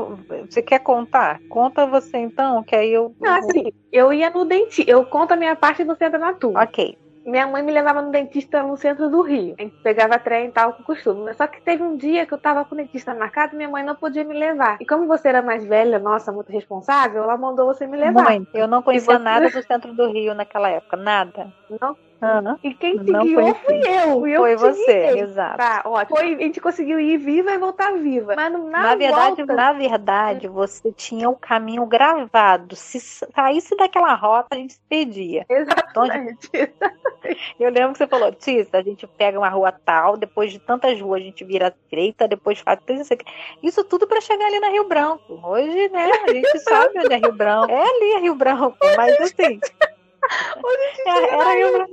você quer contar? Conta você então, que aí eu. Não, assim, eu ia no dentista. Eu conto a minha parte no centro da turma. Ok. Minha mãe me levava no dentista no centro do Rio. A gente pegava trem e tal, com costume. Mas Só que teve um dia que eu tava com o dentista marcado e minha mãe não podia me levar. E como você era mais velha, nossa, muito responsável, ela mandou você me levar. Mãe, eu não conhecia você- nada do centro do Rio naquela época, nada. Não. Aham. E quem te Não guiou foi fui assim. eu. Fui eu Foi você, guiei. exato. Tá, ótimo. Foi, a gente conseguiu ir viva e voltar viva. Mas na, Na verdade, volta, na verdade, você tinha o caminho gravado. Se saísse daquela rota, a gente se perdia. Exatamente. Eu lembro que você falou, Tissa, a gente pega uma rua tal, depois de tantas ruas a gente vira à direita, depois faz tudo isso tudo pra chegar ali na Rio Branco. Hoje, né, a gente sabe onde é Rio Branco. É ali a Rio Branco, mas assim. é- Era Rio Branco,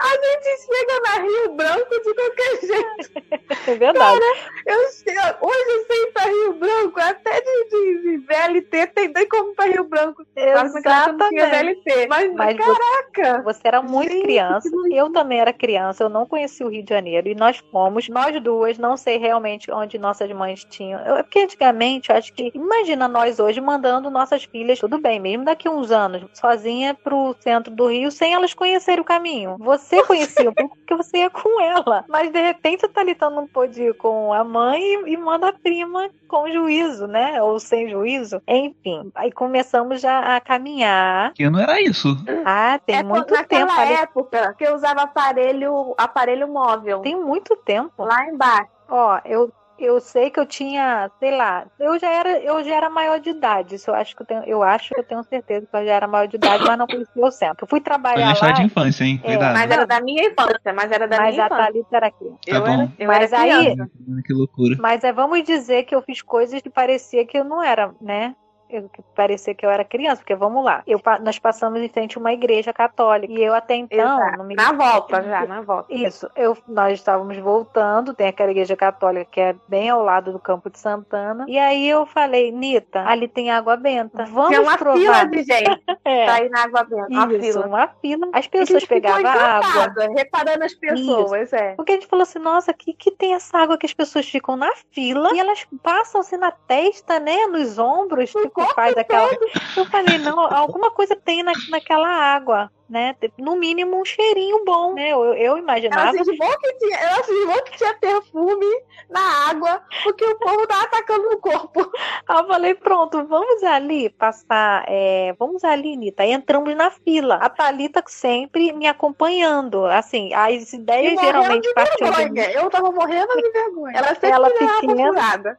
A gente chega na Rio Branco de qualquer jeito. é verdade. Eu chego, hoje eu sei ir pra Rio Branco, até de, de, de VLT tem, tem como ir pra Rio Branco. Época não tinha Exatamente. VLT. Mas, Mas você- caraca! Você era muito Gente, criança, eu também era criança, eu não conhecia o Rio de Janeiro e nós fomos, nós duas, não sei realmente onde nossas mães tinham. Eu- é porque antigamente, eu acho que, imagina nós hoje mandando nossas filhas, tudo bem, mesmo daqui a uns anos, sozinha pro centro do Rio, sem elas conhecerem o caminho. Você conhecia um pouco porque você ia com ela, mas de repente a Thalita não pôde ir com a mãe e, e manda a prima com juízo, né? Ou sem juízo. Enfim, aí começamos já a caminhar. Que não era isso. Ah, tem é muito naquela tempo ali. época que eu usava aparelho, aparelho móvel. Tem muito tempo. Lá embaixo. Ó, eu, eu sei que eu tinha, sei lá, eu já era, eu já era maior de idade. Isso eu acho que eu tenho, eu acho que eu tenho certeza que eu já era maior de idade, mas não conhecia o centro. Eu fui Foi trabalhar na história lá, de infância, hein? É, Cuidado. Mas era da minha infância, mas era da mas minha a infância. Thalita era aqui. Tá eu bom. era, eu Mas era aí-. Que loucura. Mas é, vamos dizer que eu fiz coisas que parecia que eu não era, né? Eu, parecia que eu era criança, porque vamos lá. Eu, nós passamos em frente a uma igreja católica. E eu até então. Me Na volta já, na volta. Isso, eu, nós estávamos voltando, tem aquela igreja católica que é bem ao lado do Campo de Santana. E aí eu falei, Nita, ali tem água benta. Vamos Tinha uma provar. fila de gente É, pra ir na água benta. Uma isso, fila. uma fila. As pessoas pegavam água. reparando as pessoas, é. Porque a gente falou assim, nossa, que que tem essa água que as pessoas ficam na fila e elas passam assim na testa, né, nos ombros, tipo, faz aquela... Eu falei, não, alguma coisa tem na, naquela água, né, no mínimo um cheirinho bom, né, eu, eu Ela imaginava cismou que tinha, ela cismou que tinha perfume na água, porque o povo tava atacando no corpo. Aí eu falei, pronto, vamos ali passar, é, vamos ali, Nita. Aí entramos na fila. A Thalita sempre me acompanhando. Assim, as ideias geralmente partiam. Eu tava morrendo de vergonha. Ela sempre Ela me pequena.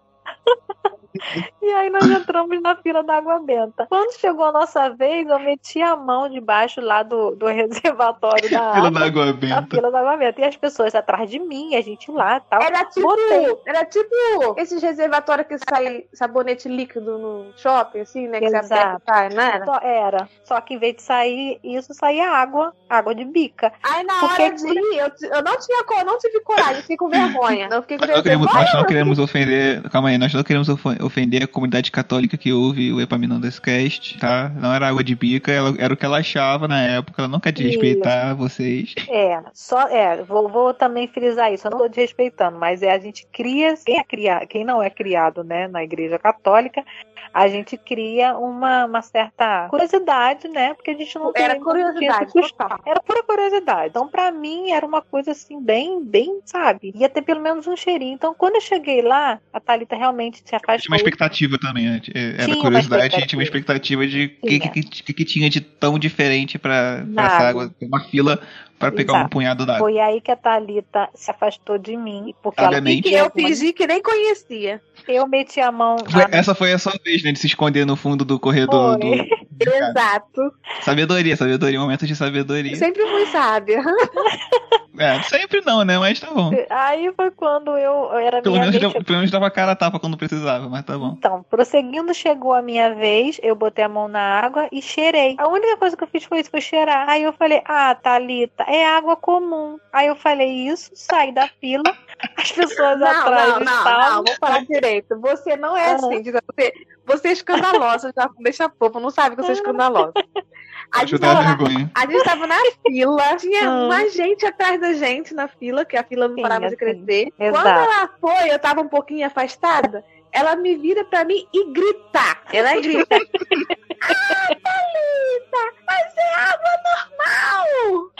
E aí nós entramos na fila da água benta. Quando chegou a nossa vez, eu meti a mão debaixo lá do, do reservatório da Fila água. da água benta. fila da água benta. E as pessoas atrás de mim, a gente lá e tal. Era tipo, Botei. era tipo esses reservatórios que sai sabonete líquido no shopping, assim, né? Que você Exato. aperta e sai, não era? Só era. Só que em vez de sair isso, saía água. Água de bica. Aí na Porque- hora de ir, eu, eu não tinha co- eu não tive coragem, fiquei com vergonha. Eu fiquei com Nós não, vergonha. queremos, nós não queremos ofender. Calma aí, nós não queremos ofen- ofender a comunidade católica que ouve o Epaminondas Cast, tá? Não era água de bica, ela- era o que ela achava na época. Ela não quer desrespeitar vocês. É, só é, vou, vou também frisar isso, eu não tô desrespeitando, mas é a gente cria, quem, é cria, quem não é criado, né, na igreja católica, a gente cria uma, uma certa curiosidade, né, porque a gente não tem Era tinha curiosidade, total. Era pura curiosidade. Então, pra mim, era uma coisa assim, bem, bem, sabe? Ia ter pelo menos um cheirinho. Então, quando eu cheguei lá, a Thalita realmente se Tinha afastou. uma expectativa também, né? Era Tinha uma curiosidade e tinha uma expectativa de o que, Tinha. que, que, que tinha de tão diferente Na essa água. água. Uma fila pra pegar Exato. um punhado d'água. Foi aí que a Thalita se afastou de mim, porque ela. E eu fingi que nem conhecia. eu meti a mão Foi- na essa foi a sua vez, né? De se esconder no fundo do corredor do. Foi. do- Exato. Sabedoria, sabedoria, momento de sabedoria. Sempre muito sábia. É, sempre não, né? Mas tá bom. Aí foi quando eu era Pelo minha menos, vez. deu- pelo menos dava cara a tapa quando precisava, mas tá bom. Então, prosseguindo, chegou a minha vez, eu botei a mão na água e cheirei. A única coisa que eu fiz foi isso, foi cheirar. Aí eu falei, ah, Thalita, é água comum. Aí eu falei isso, saí da fila, as pessoas Não, atrás não, não, estavam. não, vou falar direito. Você não é Ah. assim, você, você é escandalosa, já deixa fofo, não sabe que você é escandalosa. A gente, tava, vergonha. a gente tava na fila, tinha Ah. mais gente atrás da gente na fila, que a fila não Sim, parava de assim, crescer. exato. Quando ela foi, eu tava um pouquinho afastada, ela me vira pra mim e grita. Ela grita. Thalita, mas é água normal!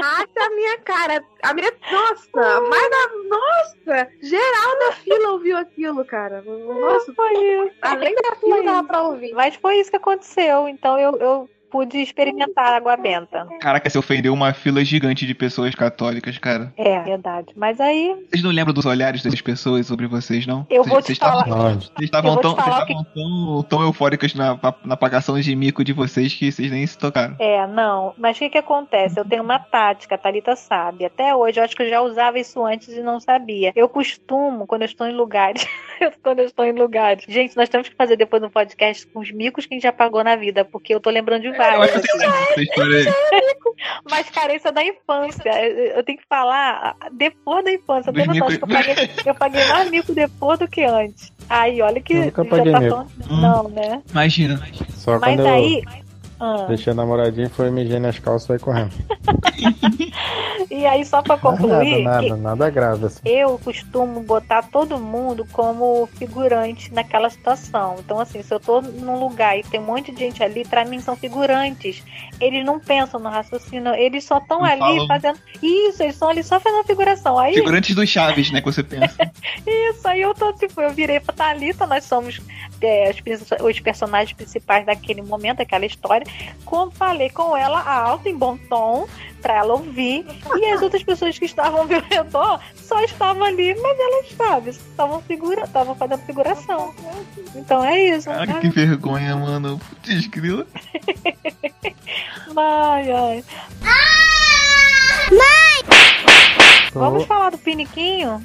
Acha a minha cara. A minha. Nossa, mas na. Nossa! Geral da fila ouviu aquilo, cara. Nossa, Foi isso. além da fila dava pra ouvir. Mas foi isso que aconteceu. Então eu, eu pude experimentar água benta. Caraca, você ofendeu uma fila gigante de pessoas católicas, cara. É, verdade. Mas aí Vocês não lembram dos olhares dessas pessoas sobre vocês, não? eu Vocês- vou te vocês falar. Vocês estavam tão, estavam tão, tão eufóricas na, na pagação de mico de vocês que vocês nem se tocaram. É, não. Mas o que, que acontece? Eu tenho uma tática, a Thalita sabe. Até hoje, eu acho que eu já usava isso antes e não sabia. Eu costumo, quando eu estou em lugares. quando eu estou em lugares. Gente, nós temos que fazer depois um podcast com os micos que a gente já pagou na vida, porque eu tô lembrando de Eu vários. acho que eu lembro dessa história aí. Mas carência da infância. Eu tenho que falar depois da infância. Tem noção, acho que eu paguei, eu paguei mais mico depois do que antes. Aí, olha que. Eu nunca já paguei tá falando- Hum. Não, né? Imagina. Só Mas quando aí. eu Ah, deixei a namoradinha foi mijar nas calças e saí correndo. e aí, só pra concluir, nada, nada, nada grave assim. eu costumo botar todo mundo como figurante naquela situação. Então, assim, se eu tô num lugar e tem um monte de gente ali, pra mim são figurantes. Eles não pensam no raciocínio, eles só estão ali falam. fazendo. Isso, eles estão ali só fazendo figuração. Aí, Figurantes do Chaves, né? Que você pensa. isso, aí eu tô, tipo, eu virei pra Thalita, nós somos é, os, os personagens principais daquele momento, daquela história. Como falei com ela alto, em bom tom, pra ela ouvir. E as outras pessoas que estavam ao meu redor só estavam ali, mas elas, sabe, estavam figura, estavam fazendo figuração. Então é isso. Caraca, que vergonha, mano. Putz, grila. Ai, ai. Vamos falar do piniquinho?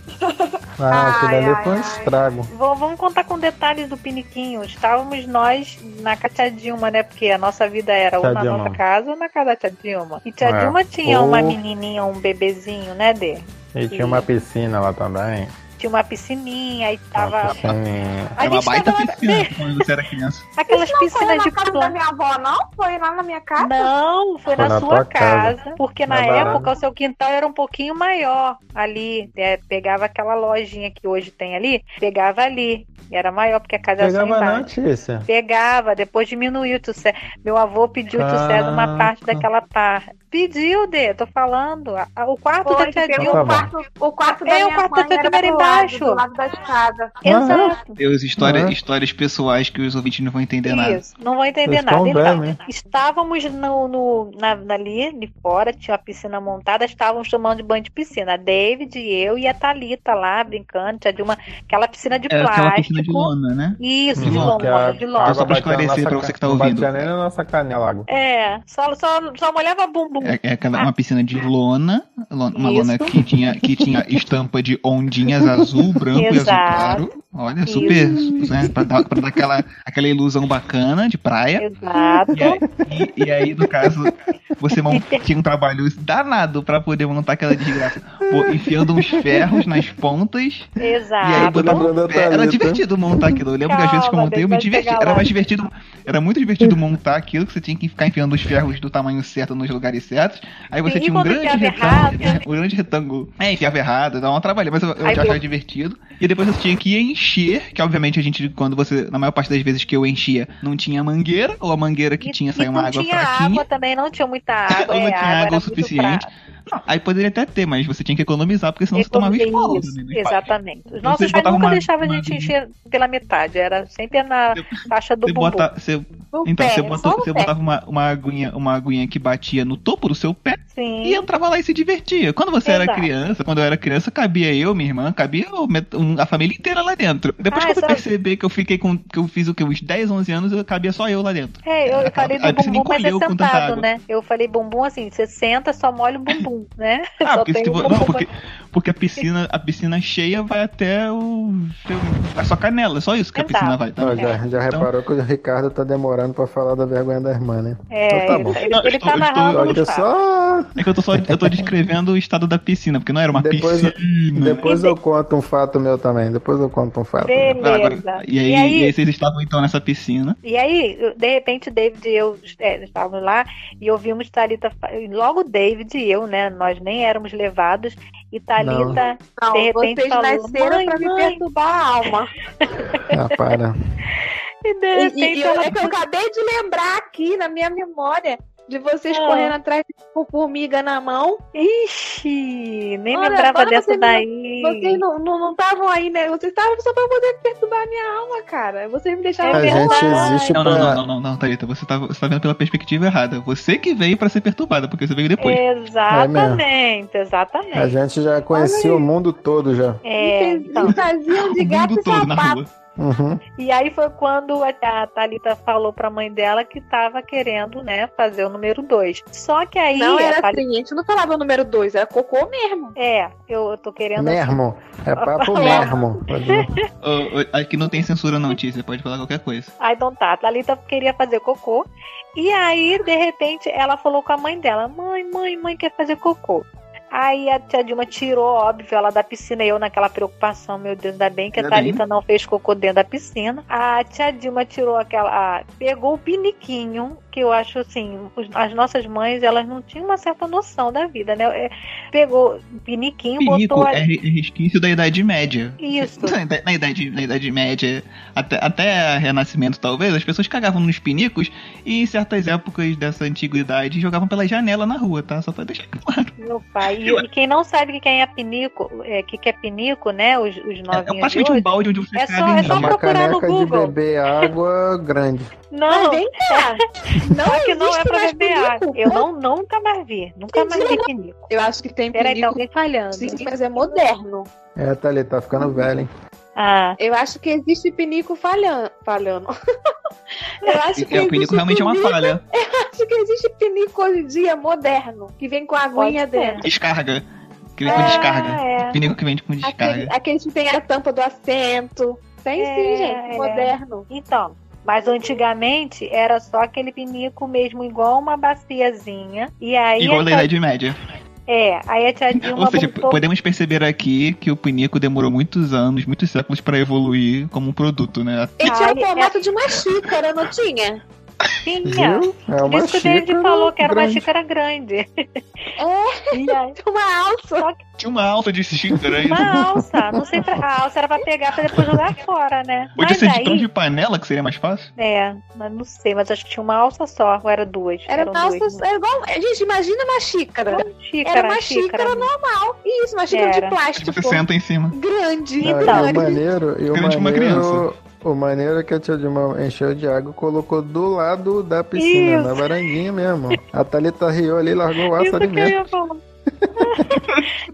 Ah, aquilo Ai, ali ai, foi um estrago. Vou- Vamos contar com detalhes do piniquinho. Estávamos nós na casa da Tia Dilma, né? Porque a nossa vida era ou Tia na Dilma. nossa casa ou na casa da Tia Dilma. E Tia É. Dilma tinha Ou- uma menininha, um bebezinho, né, Dê? E tinha uma piscina lá também. Tinha uma piscininha e tava. A Era uma gente baita tava piscina quando você era criança. Aquelas Foi piscinas de na casa da minha avó, não? Foi lá na minha casa? Não, foi, Foi na, na sua casa. casa. Porque na Na época o seu quintal era um pouquinho maior ali. é, pegava aquela lojinha que hoje tem ali, pegava ali. Era maior porque a casa era só Pegava não. Tícia. Pegava, depois diminuiu. Cé. Meu avô pediu o tio César uma parte daquela parte. Pediu, Dê, tô falando. O quarto Foi, da tia Dilma. tá o, quarto, o quarto da É, o quarto da tia Dilma era do lado, embaixo. do lado da escada. Exato. Deus, história, Uhum. histórias pessoais que os ouvintes não vão entender nada. Isso, não vão entender Vocês nada. Então, bem, estávamos no, no, na, ali, ali fora, tinha uma piscina montada, estávamos tomando de banho de piscina. A David, eu e a Thalita lá, brincando, tinha de uma, aquela piscina de É aquela plástico. piscina de lona, né? Isso, de De lona, lona, Que a de lona. Só pra esclarecer pra você que tá não ouvindo. batia nem na nossa canela água. É, só, só, só molhava bumbum. É, é aquela, uma piscina de lona, lona- uma lona Isso. que tinha, que tinha estampa de ondinhas azul, branco e azul Exato. claro. Olha, super, né, pra dar, pra dar aquela, aquela ilusão bacana de praia. Exato. E aí, e- e aí, no caso, você mon- tinha um trabalho danado pra poder montar aquela desgraça. Pô, enfiando uns ferros nas pontas. E aí, Exato. da um pé. Era divertido montar aquilo. Eu lembro que às vezes que eu Calma, montei, eu me diverti. Era mais divertido. Era muito divertido montar aquilo que você tinha que ficar enfiando os ferros do tamanho certo nos lugares certos. Aí você Sim, e tinha um grande retângulo. errado? Um grande retângulo. É, enfiava errado, dava uma trabalho, mas eu, eu já achava divertido. E depois você tinha que encher, que obviamente a gente, quando você, na maior parte das vezes que eu enchia, não tinha mangueira, ou a mangueira que E- tinha saía uma não água tinha fraquinha. água também, não tinha muita água. Ou não é, tinha a água água o suficiente. Não, aí poderia até ter, mas você tinha que economizar, porque senão você tomava também. né? Exatamente. Os nossos pais nunca deixavam a gente encher pela metade, era sempre na faixa do Você bumbum. bota, você, então, pé, você, botou, botava uma, uma, aguinha, uma aguinha que batia no topo do seu pé Sim. e entrava lá e se divertia. Quando você era Exato. criança, quando eu era criança, cabia eu, minha irmã, cabia a família inteira lá dentro. Depois Ah, que eu perceber que eu fiquei com. que eu fiz o que? Uns 10, 11 anos, eu cabia só eu lá dentro. É, eu Aquela- falei do bumbum, mas é sentado, né? Eu falei bumbum assim, você senta, só molha o bumbum, né? Ah, só porque, tem se o vo- bumbum. não, porque, Porque a piscina, a piscina cheia vai até o. a sua canela, só isso que a Exato. piscina vai. Tá? Ó, já já Então- reparou que o Ricardo tá demorando pra falar da vergonha da irmã, né? É, Então tá ele, bom. ele- Não, ele eu tá narrando Olha no só. É que eu tô só eu tô descrevendo o estado da piscina, porque não era uma Depois- piscina. depois eu conto um fato meu também. Depois eu conto um fato. meu. Ah, agora- Beleza. e, aí, E aí- e aí vocês estavam então nessa piscina. E aí, de repente, David e eu é, estávamos lá e ouvimos Thalita. fa- Logo, David e eu, né? Nós nem éramos levados. E Thalita, Não, De repente vocês falou, nasceram "Mãe, pra me mãe." perturbar a alma. Ah, para. e de repente, e- e eu, ela é que eu acabei de lembrar aqui na minha memória de vocês Ah. correndo atrás com formiga na mão. Ixi, nem Olha, lembrava dessa você me- daí. Vocês não estavam não, estavam aí, né? Vocês estavam só pra poder perturbar a minha alma, cara. Vocês me deixaram É A gente existe Não, não, pra. não, não, não, não, Thalita, você tá, você tá vendo pela perspectiva errada. Você que veio pra ser perturbada, porque você veio depois. Exatamente, A exatamente. gente já conhecia o mundo todo já. É, então. faziam de o gato mundo e todo na sapato. Uhum. E aí foi quando a, Thalita falou pra mãe dela que tava querendo, né, fazer o número 2. Só que aí. Não a era Thalita- assim, a gente não falava o número 2, era cocô mesmo. É, eu, eu tô querendo. Mermo. É papo mermo. Ô, ô, Aqui não tem censura não, Tia. Você pode falar qualquer coisa. Aí então tá, a Thalita queria fazer cocô. E aí, de repente, ela falou com a mãe dela: Mãe, mãe, mãe quer fazer cocô. Aí a tia Dilma tirou, óbvio, ela da piscina. e Eu naquela preocupação, meu Deus, ainda bem que a Ainda bem. Thalita não fez cocô dentro da piscina. A tia Dilma tirou aquela. a- pegou o piniquinho, que eu acho assim, os- as nossas mães, elas não tinham uma certa noção da vida, né? É, Pegou piniquinho, Pinico botou. é, é resquício da Idade Média. Isso. Na, na idade, na idade Média, até, até Renascimento talvez, as pessoas cagavam nos pinicos e em certas épocas dessa antiguidade jogavam pela janela na rua, tá? Só pra deixar claro. Meu pai. E, e quem não sabe que é pinico, é, que, que é pinico, né? Os, os É, é novinhos de praticamente um balde onde você É caga só- é É só procurar no caneca de Google. beber água grande. Não, vem cá. Não só que não é pra beber água. Eu não, nunca mais vi. Nunca mais vi pinico. Eu acho que tem Peraí, tá pinico. alguém falhando. Sim, mas é moderno. É, tá ali, tá ficando velho, hein? Ah, Eu acho que existe pinico falhando. falhando. Eu acho que É, o pinico existe realmente é uma pinico- falha. Acho que existe pinico hoje em dia moderno, que vem com a aguinha Pode ser. dentro. Descarga. Que vem com Ah, descarga. é. Pinico que vem com Aquele, descarga. aqueles que tem a tampa do assento. Tem É, sim, gente. é. Moderno. então. Mas antigamente era só aquele pinico mesmo, igual uma baciazinha. E aí. Igual a da Idade Média. É, aí a tia Dilma Ou seja, botou. podemos perceber aqui que o pinico demorou muitos anos, muitos séculos pra evoluir como um produto, né? E tinha o formato de uma xícara, não tinha? Tinha. É Por uma isso que o David xícara falou que era uma grande. xícara grande. É. E aí, Tinha uma alça. Tinha uma alta de xícara aí. Uma alça. Não sei pra. A alça era pra pegar pra depois jogar fora, né? Podia Mas ser de aí. de panela, que seria mais fácil. É, mas não sei, mas acho que tinha uma alça só, ou era duas? Era Eram uma duas. alça. Era igual. Gente, imagina uma xícara. Xícara, Era uma xícara normal. Isso, uma xícara Era. de Que plástico. você senta em cima. Grande. Não, Então. e o maneiro, e o Grande uma maneiro, o maneiro é que a tia Dilma encheu de água e colocou do lado da piscina, Isso. na varandinha mesmo. A Thalita riu ali largou o aço Isso ali mesmo.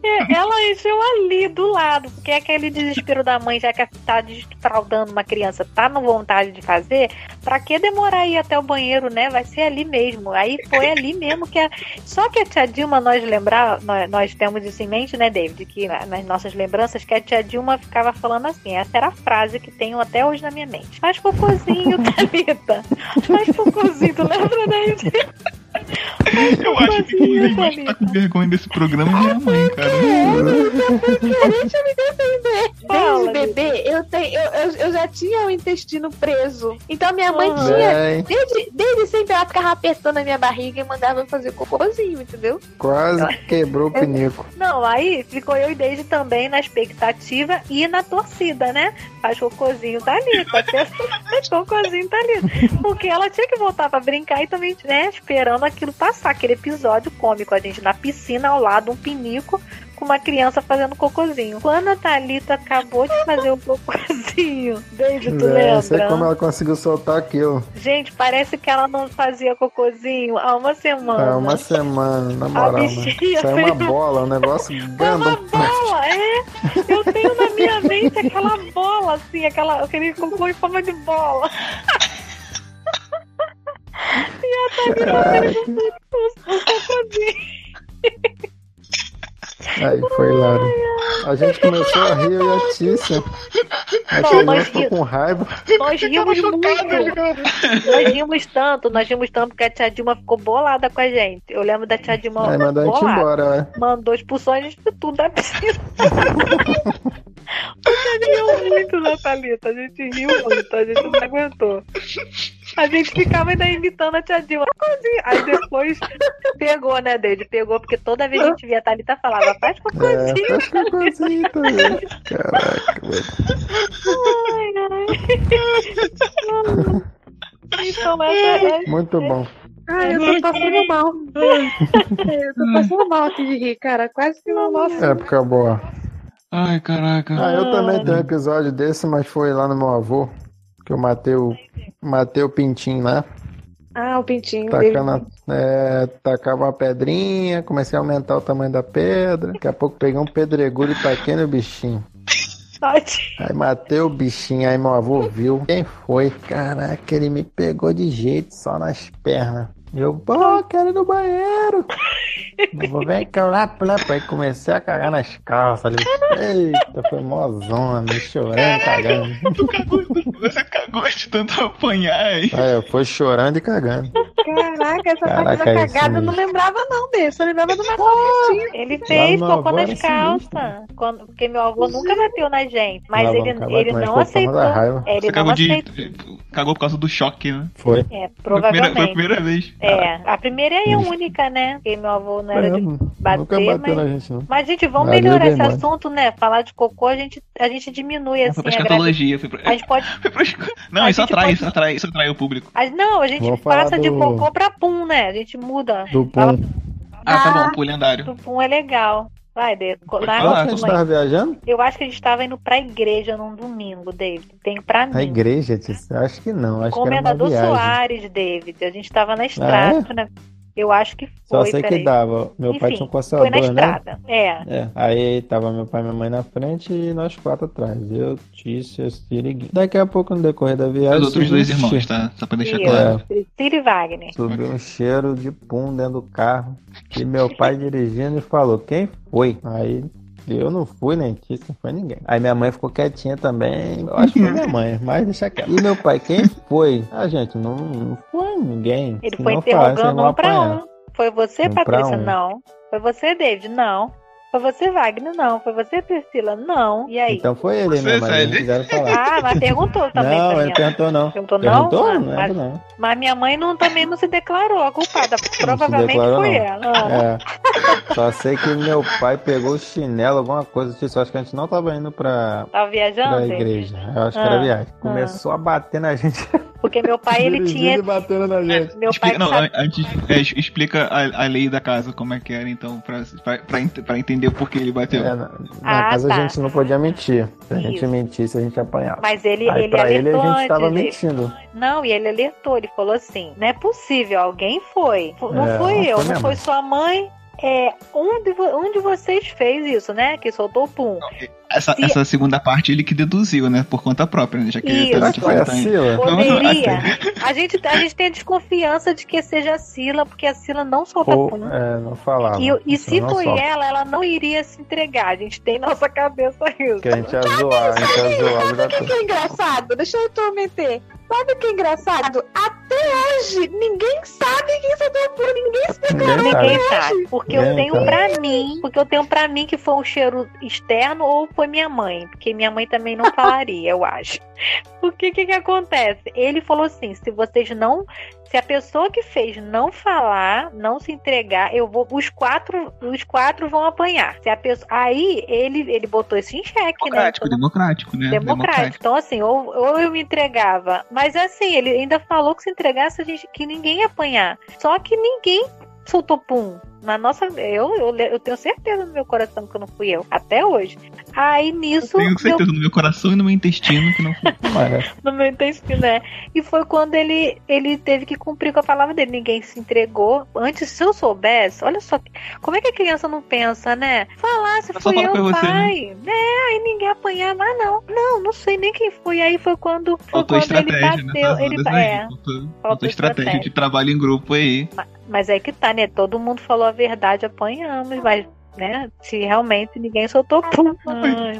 É, Ela encheu ali do lado, porque é aquele desespero da mãe, já que tá desfraudando uma criança, tá com vontade de fazer, pra que demorar ir até o banheiro, né? Vai ser ali mesmo. Aí foi ali mesmo que a... Só que a tia Dilma, nós lembrar, nós, nós temos isso em mente, né, David? Que na- nas nossas lembranças, que a tia Dilma ficava falando assim, essa era a frase que tenho até hoje na minha mente. Faz cocôzinho, Thalita. Faz cocôzinho, tu lembra, David? Eu acho que quem mais tá com vergonha desse programa é minha mãe, cara. Deixa eu me defender. Fala, Desde bebê, eu, tenho, eu, eu, eu já tinha o intestino preso. Então minha mãe Ah. tinha. Desde, desde sempre ela ficava apertando a minha barriga e mandava eu fazer cocôzinho, entendeu? quase quebrou o pinico. Não, aí ficou eu e Deide também na expectativa e na torcida, né? Faz cocôzinho tá ali, pode ser faz cocôzinho tá ali. Porque ela tinha que voltar pra brincar e também, né, esperando aquilo passar, aquele episódio cômico, a gente na piscina ao lado, um pinico com uma criança fazendo cocôzinho. Quando a Thalita acabou de fazer o cocôzinho, Deide, tu É, não sei lembra? como ela conseguiu soltar aquilo. Gente, parece que ela não fazia cocôzinho há uma semana. Há uma semana, na moral, né? bichinha uma bola, um negócio Uma grandão. bola, é. Eu tenho na minha mente aquela bola, assim, aquela, aquele cocô em forma de bola. Aí foi hilário. A gente começou a rir, eu e a Tícia. A Não, mas ficou ri- com raiva. Nós rimos muito. Nós rimos tanto, nós rimos tanto que a tia Dilma ficou bolada com a gente. Eu lembro da tia Dilma Aí mandou a gente bolada. embora, né? Mandou expulsou a gente de tudo da piscina. a gente riu muito, né, Thalita? A gente riu muito, a gente não aguentou. A gente ficava ainda imitando a tia Dilma. Aí depois pegou, né, Deide? Pegou, porque toda vez que a gente via a Thalita falava, faz É, cocôzinho. faz cocôzinho também. Caraca, velho. Então, essa é. Muito bom. Ai, eu tô passando mal. eu tô passando mal aqui de rir, cara. Quase que não nossa. Época boa. Ai, caraca. Ah, eu também tenho um episódio desse, mas foi lá no meu avô. Que eu matei o, matei o pintinho lá. Ah, o pintinho. Tacando, é, tacava uma pedrinha, comecei a aumentar o tamanho da pedra. Daqui a pouco peguei um pedregulho e taquei no bichinho. Aí matei o bichinho, aí meu avô viu. Quem foi? Caraca, ele me pegou de jeito, só nas pernas. Eu, pô, quero ir no banheiro. Eu vou vem cá lá, lá, aí comecei a cagar nas calças ali. Eita, foi mó zona, me chorando, cagando. Tu cagou, você cagou de tanto apanhar aí. Aí eu fui chorando e cagando. Caraca, essa Caraca, parte da é isso cagada eu não lembrava não desse. Eu lembrava do macaquinho. Ele fez cocô avô nas era sinistro. calças. Quando, porque meu avô nunca bateu na gente. Mas Lá, ele, ele não aceitou. É, ele Você não cagou de. aceitou. Cagou por causa do choque, né? Foi. É, Foi a primeira, provavelmente. foi a primeira vez. É, a primeira e a única, né? Porque meu avô não era É, de bater, nunca bateu mas... na gente, não. Mas, gente, vamos Ali melhorar esse mole. assunto, né? Falar de cocô, a gente, a gente diminui, assim, Foi pra escatologia. Foi pra... a gente pode... Não, A isso gente atrai, pode- isso atrai, isso atrai o público. a- não, a gente passa de do- cocô pra pum, né? A gente muda. Do Fala- pum. Ah, tá bom, pô, lendário. Do pum é legal. Vai, co- Na que a gente tava viajando? Eu acho que a gente tava indo pra igreja num domingo, David. Tem pra mim. A igreja? Acho que não. Acho que era uma Comendador viagem. Soares, David. A gente tava na estrada, né? Eu acho que Só foi, sei que peraí. dava. Meu pai Enfim, tinha um Foi coçador, na né? estrada. É. É, aí tava meu pai e minha mãe na frente e nós quatro atrás. Eu, Tícia, Cira e Gui. Daqui a pouco, no decorrer da viagem, Os outros dois irmãos, cheiro- tá? Só pra deixar Isso. claro. Ciro Wagner. Subiu um cheiro de pum dentro do carro. E meu pai dirigindo e falou, quem foi? Aí eu não fui, nem Tícia, não foi ninguém. Aí minha mãe ficou quietinha também. Eu acho que foi minha mãe, mas deixa quieto. E meu pai, quem foi? Ah, gente, não, não foi ninguém. Ele Se foi interrogando um pra um. Foi você, Um Patrícia? um. Não. Foi você, David? Não. Foi você, Wagner? Não. Foi você, Priscila? Não. E aí? Então foi ele mesmo, mas eles quiseram falar. Ah, mas perguntou também não, pra ele perguntou não. Perguntou, Perguntou? não? Não mas, não. mas minha mãe não, também não se declarou a culpada. Provavelmente declarou, foi não. ela. Ah. É. Só sei que meu pai pegou o chinelo, alguma coisa disso. Acho que a gente não tava indo pra, Tava viajando? pra igreja. Eu acho que Ah, era viagem. Começou a bater na gente. Porque meu pai, ele tinha. e batendo na gente. Meu pai Explica, não, sabe- an- antes, é, explica a, a lei da casa, como é que era, então, pra, pra, pra, pra entender o porquê ele bateu. É, na, na Ah, casa tá. a gente não podia mentir. Se a gente Isso. mentisse, a gente apanhava. Mas ele, Aí ele pra ele a gente tava antes. ele- mentindo. Não, e ele alertou, ele falou assim: não é possível, alguém foi. Não É, fui não eu, foi não foi sua mãe. É, um de, vo- um de vocês fez isso, né? Que soltou o pum. Essa, Se- essa segunda parte ele que deduziu, né? Por conta própria, né? Já que Isso. ele que foi a Sila? Poderia. A gente, a gente tem a desconfiança de que seja a Sila, porque a Sila não solta Ou, pum. é, não falava. E, e se foi solta. ela, ela não iria se entregar. A gente tem nossa cabeça isso. Que a gente ia zoar, a gente ia zoar o que toda. é engraçado? Deixa eu intrometer. Sabe o que é engraçado? Até hoje, ninguém sabe quem soltou o pulo, ninguém se declarou. Ninguém Ninguém sabe. sabe. Porque Ninguém eu tenho sabe. pra mim, porque eu tenho pra mim que foi um cheiro externo ou foi minha mãe. Porque minha mãe também não falaria, eu acho. Porque o que, que acontece? Ele falou assim: se vocês não. Se a pessoa que fez não falar, não se entregar, eu vou. Os quatro, os quatro vão apanhar. Se a pessoa, aí ele, ele botou isso em xeque, né? Democrático, democrático, né? democrático. Então, assim, ou, ou eu me entregava. Mas assim, ele ainda falou que se entregasse a gente que ninguém ia apanhar. Só que ninguém soltou pum. Na nossa. Eu, eu, eu tenho certeza no meu coração que não fui eu. Até hoje. Aí nisso. Tenho meu- certeza no meu coração e no meu intestino que não foi. Mas, no meu intestino, né? E foi quando ele, ele teve que cumprir com a palavra dele. Ninguém se entregou. Antes, se eu soubesse, olha só, como é que a criança não pensa, né? Falasse, Ela só fui eu, pra você, pai. É, aí ninguém apanhava, ah, não. Não, não sei nem quem foi. Aí foi quando, foi Faltou quando ele né? bateu. Ele, Faltou, é, faltou, estratégia estratégia. de trabalho em grupo aí. mas aí que tá, né? Todo mundo falou a verdade, apanhamos, mas né? Se realmente ninguém soltou pum.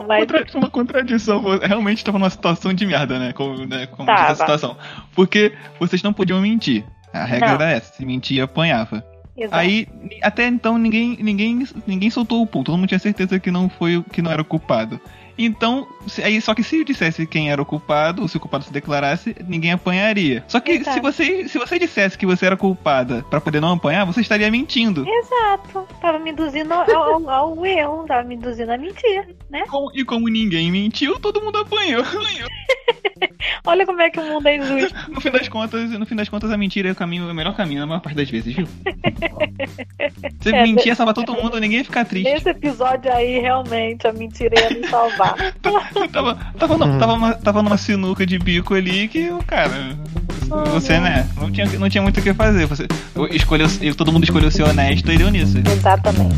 Mas Contra- Uma contradição. Realmente tava numa situação de merda, né? Como, né? como Tava. diz a situação. Porque vocês não podiam mentir. A regra Não. era essa. Se mentia, apanhava. exato. Aí, até então, ninguém, ninguém, ninguém soltou o pum. Todo mundo tinha certeza que não foi que não era o culpado. Então, aí só que se eu dissesse quem era o culpado, ou se o culpado se declarasse, ninguém apanharia. Só que Exato. se você, se você dissesse que você era culpada pra poder não apanhar, você estaria mentindo. Exato. Tava me induzindo ao, ao- ao erro, tava me induzindo a mentir, né? E como ninguém mentiu, todo mundo apanhou. Olha como é que o mundo é injusto. No fim das contas, no fim das contas, a mentira é o caminho, é o melhor caminho na maior parte das vezes, viu? Você É, mentir, salvar todo mundo, ninguém ia ficar triste. Nesse episódio aí, realmente, a mentira ia me salvar. tava, tava, no- tava, numa, tava numa sinuca de bico ali que o cara. Você, né? Não tinha, não tinha muito o que fazer. Você escolheu, todo mundo escolheu ser honesto e deu nisso. Exatamente.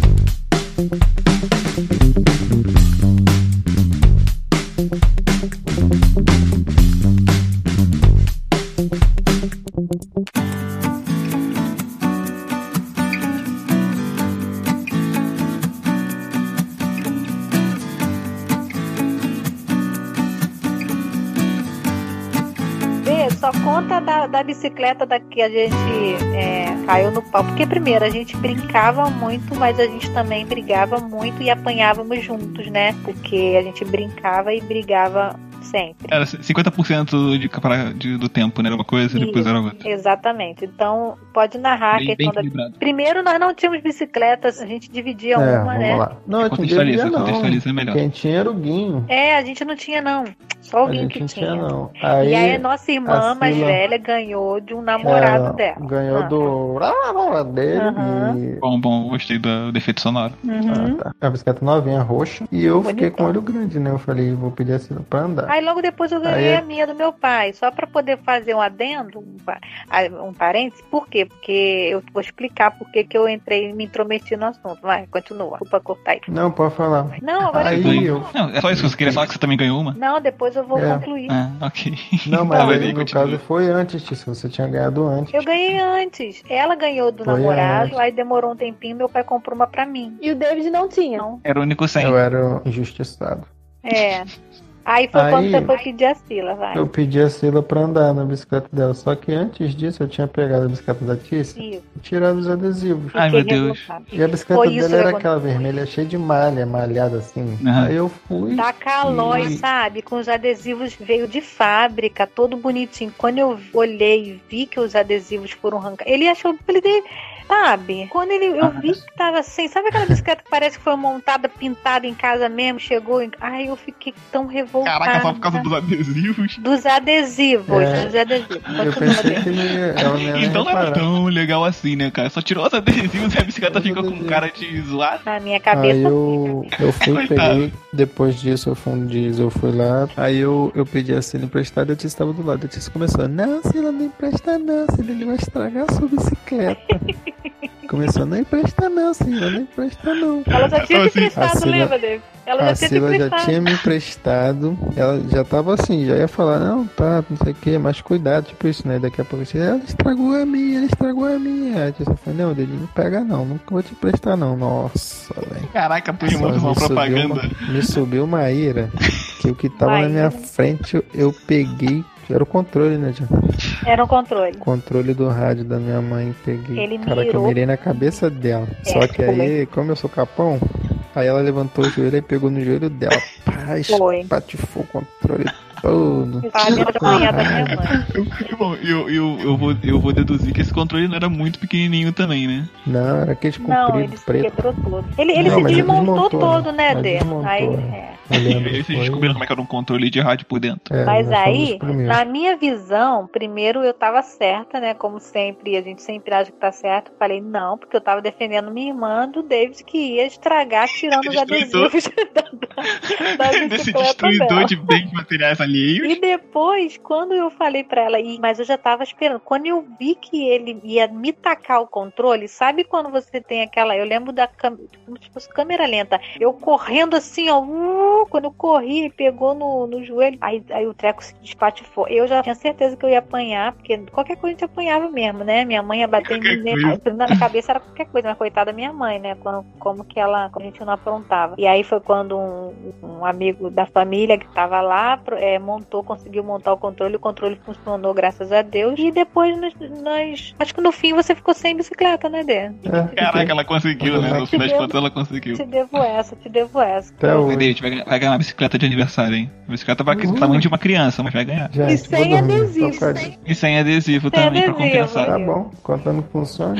Só conta da, da bicicleta da que a gente é, caiu no pau. Porque, primeiro, a gente brincava muito, mas a gente também brigava muito e apanhávamos juntos, né? Porque a gente brincava e brigava sempre. Era 50% de, de- do tempo, né? Era uma coisa, depois era outra. Exatamente. Então, pode narrar a Bem, da. Primeiro, nós não tínhamos bicicletas, a gente dividia É, uma, vamos né? lá. Não, a gente Contextualiza, não. contextualiza é melhor. Quem tinha era o Guinho. É, a gente não tinha, não. Só A gente que tinha. tinha, não. Aí, E aí, a nossa irmã a mais Sila- velha ganhou de um namorado é, dela. Ganhou Ah. do dele Aham. e Bom, bom, gostei do, do efeito sonoro. Uhum. Ah, tá. A bicicleta novinha, roxa. E eu fiquei Bonitão. com o olho grande, né? Eu falei, vou pedir assim pra andar. Aí logo depois eu ganhei Aí- a minha do meu pai, só pra poder fazer um adendo, um, ah, um parênteses. Por quê? Porque eu vou explicar por que que eu entrei e me intrometi no assunto. Vai, continua. Desculpa cortar aí. Não, pode falar. Não, agora Aí eu... eu. Não, é só isso que você queria falar que você também ganhou uma? Não, depois eu vou É. concluir. Ah, ok. Não, mas aí, no continua. caso foi antes disso. Você tinha ganhado antes. Eu ganhei antes. Ela ganhou do Foi namorado, antes. aí demorou um tempinho, meu pai comprou uma pra mim. E o David não tinha. Não, Era o único sem. Eu era injustiçado. é. Aí foi Aí- quando você foi pedir a Sila, vai. Eu pedi a Sila pra andar na bicicleta dela. Só que antes disso eu tinha pegado a bicicleta da Tícia Isso. e tirado os adesivos. Ai, meu Deus. E a bicicleta Foi dela era que aquela vermelha, cheia de malha, malhada assim. Aham. Aí eu fui. Da Calói, E- sabe? Com os adesivos veio de fábrica, todo bonitinho. Quando eu olhei e vi que os adesivos foram arrancados, ele achou, ele sabe? Quando ele, eu vi que tava assim, sabe aquela bicicleta que parece que foi montada, pintada em casa mesmo, chegou, em... ai, eu fiquei tão revoltada. Caraca, só por causa dos adesivos. Dos adesivos, É. dos adesivos. Eu pensei que ele ela não Então não era reparar. tão legal assim, né, cara? Só tirou os adesivos e a bicicleta Os ficou com adesivos. cara de zoado. Na minha cabeça, Aí eu, eu fui, peguei, depois disso eu fui um dia, eu fui lá, aí eu, eu pedi a Sila emprestada e a Tia estava do lado. A Tia começou, não, Sila, não empresta não, Sila, ele vai estragar a sua bicicleta. começou, não empresta não, Sila, não empresta não. ela já tinha te Assim, emprestado, Sila- lembra, David? Ela já A tinha te já tinha me emprestado, ela já tava assim, já ia falar, não, tá, não sei o que, mas cuidado, tipo isso, né? Daqui a pouco, assim, ela estragou a minha, ela estragou a minha. A tia falou, não, Dede, não pega não, nunca vou te emprestar não. Nossa, velho. Caraca, tu com uma me subiu propaganda. uma- me subiu uma ira que o que tava na Maíra. minha frente eu, eu peguei. Era o controle, né, tia? Era um controle. Controle do rádio da minha mãe. Peguei. Ele Cara, que eu mirou. mirei na cabeça dela. É, Só que aí, como eu sou capão, aí ela levantou o joelho e pegou no joelho dela. Pá, Foi. espatifou o controle todo. Mãe. Bom, eu, eu, eu, vou, eu vou deduzir que esse controle não era muito pequenininho também, né? Não, era aquele Não, comprido, ele se preto. quebrou todo. Ele, ele Não, se ele desmontou desmontou, todo, né? né, Mas Dê? Aí, né? é. Descobriram como é que era um controle de rádio por dentro. é, Mas aí, na minha visão, primeiro eu tava certa, né? Como sempre, a gente sempre acha que tá certo. Falei, não, porque eu tava defendendo minha irmã do David que ia estragar tirando os adesivos da, da, da Desse destruidor dela. de bens materiais alheios. E depois, quando eu falei pra ela, "Ih, mas eu já tava esperando. Quando eu vi que ele ia me tacar o controle, sabe quando você tem aquela. Eu lembro da câmera, como se fosse câmera lenta. Eu correndo assim, ó. uh, quando eu corri, pegou no, no joelho. Aí, aí o treco se despatifou. Eu já tinha certeza que eu ia apanhar, porque qualquer coisa a gente apanhava mesmo, né? Minha mãe ia bater em mim. Na cabeça era qualquer coisa, mas coitada da minha mãe, né? Quando, como que ela. A gente não aprontava. E aí foi quando um, um amigo da família que tava lá é, montou, conseguiu montar o controle. O controle funcionou, graças a Deus. E depois nós. nós- acho que no fim você ficou sem bicicleta, né, Dê? É, Caraca, ela conseguiu, né? No fim das contas, ela conseguiu. Te devo essa, te devo essa. Até Vai, hoje. David, vai, ganhar- vai ganhar uma bicicleta de aniversário, hein? A bicicleta vai Uhum. tamanho de uma criança, mas vai ganhar. Gente, E sem adesivo, sem- E sem adesivo Sem também, pra adesivo. compensar. Tá bom, contando que funciona.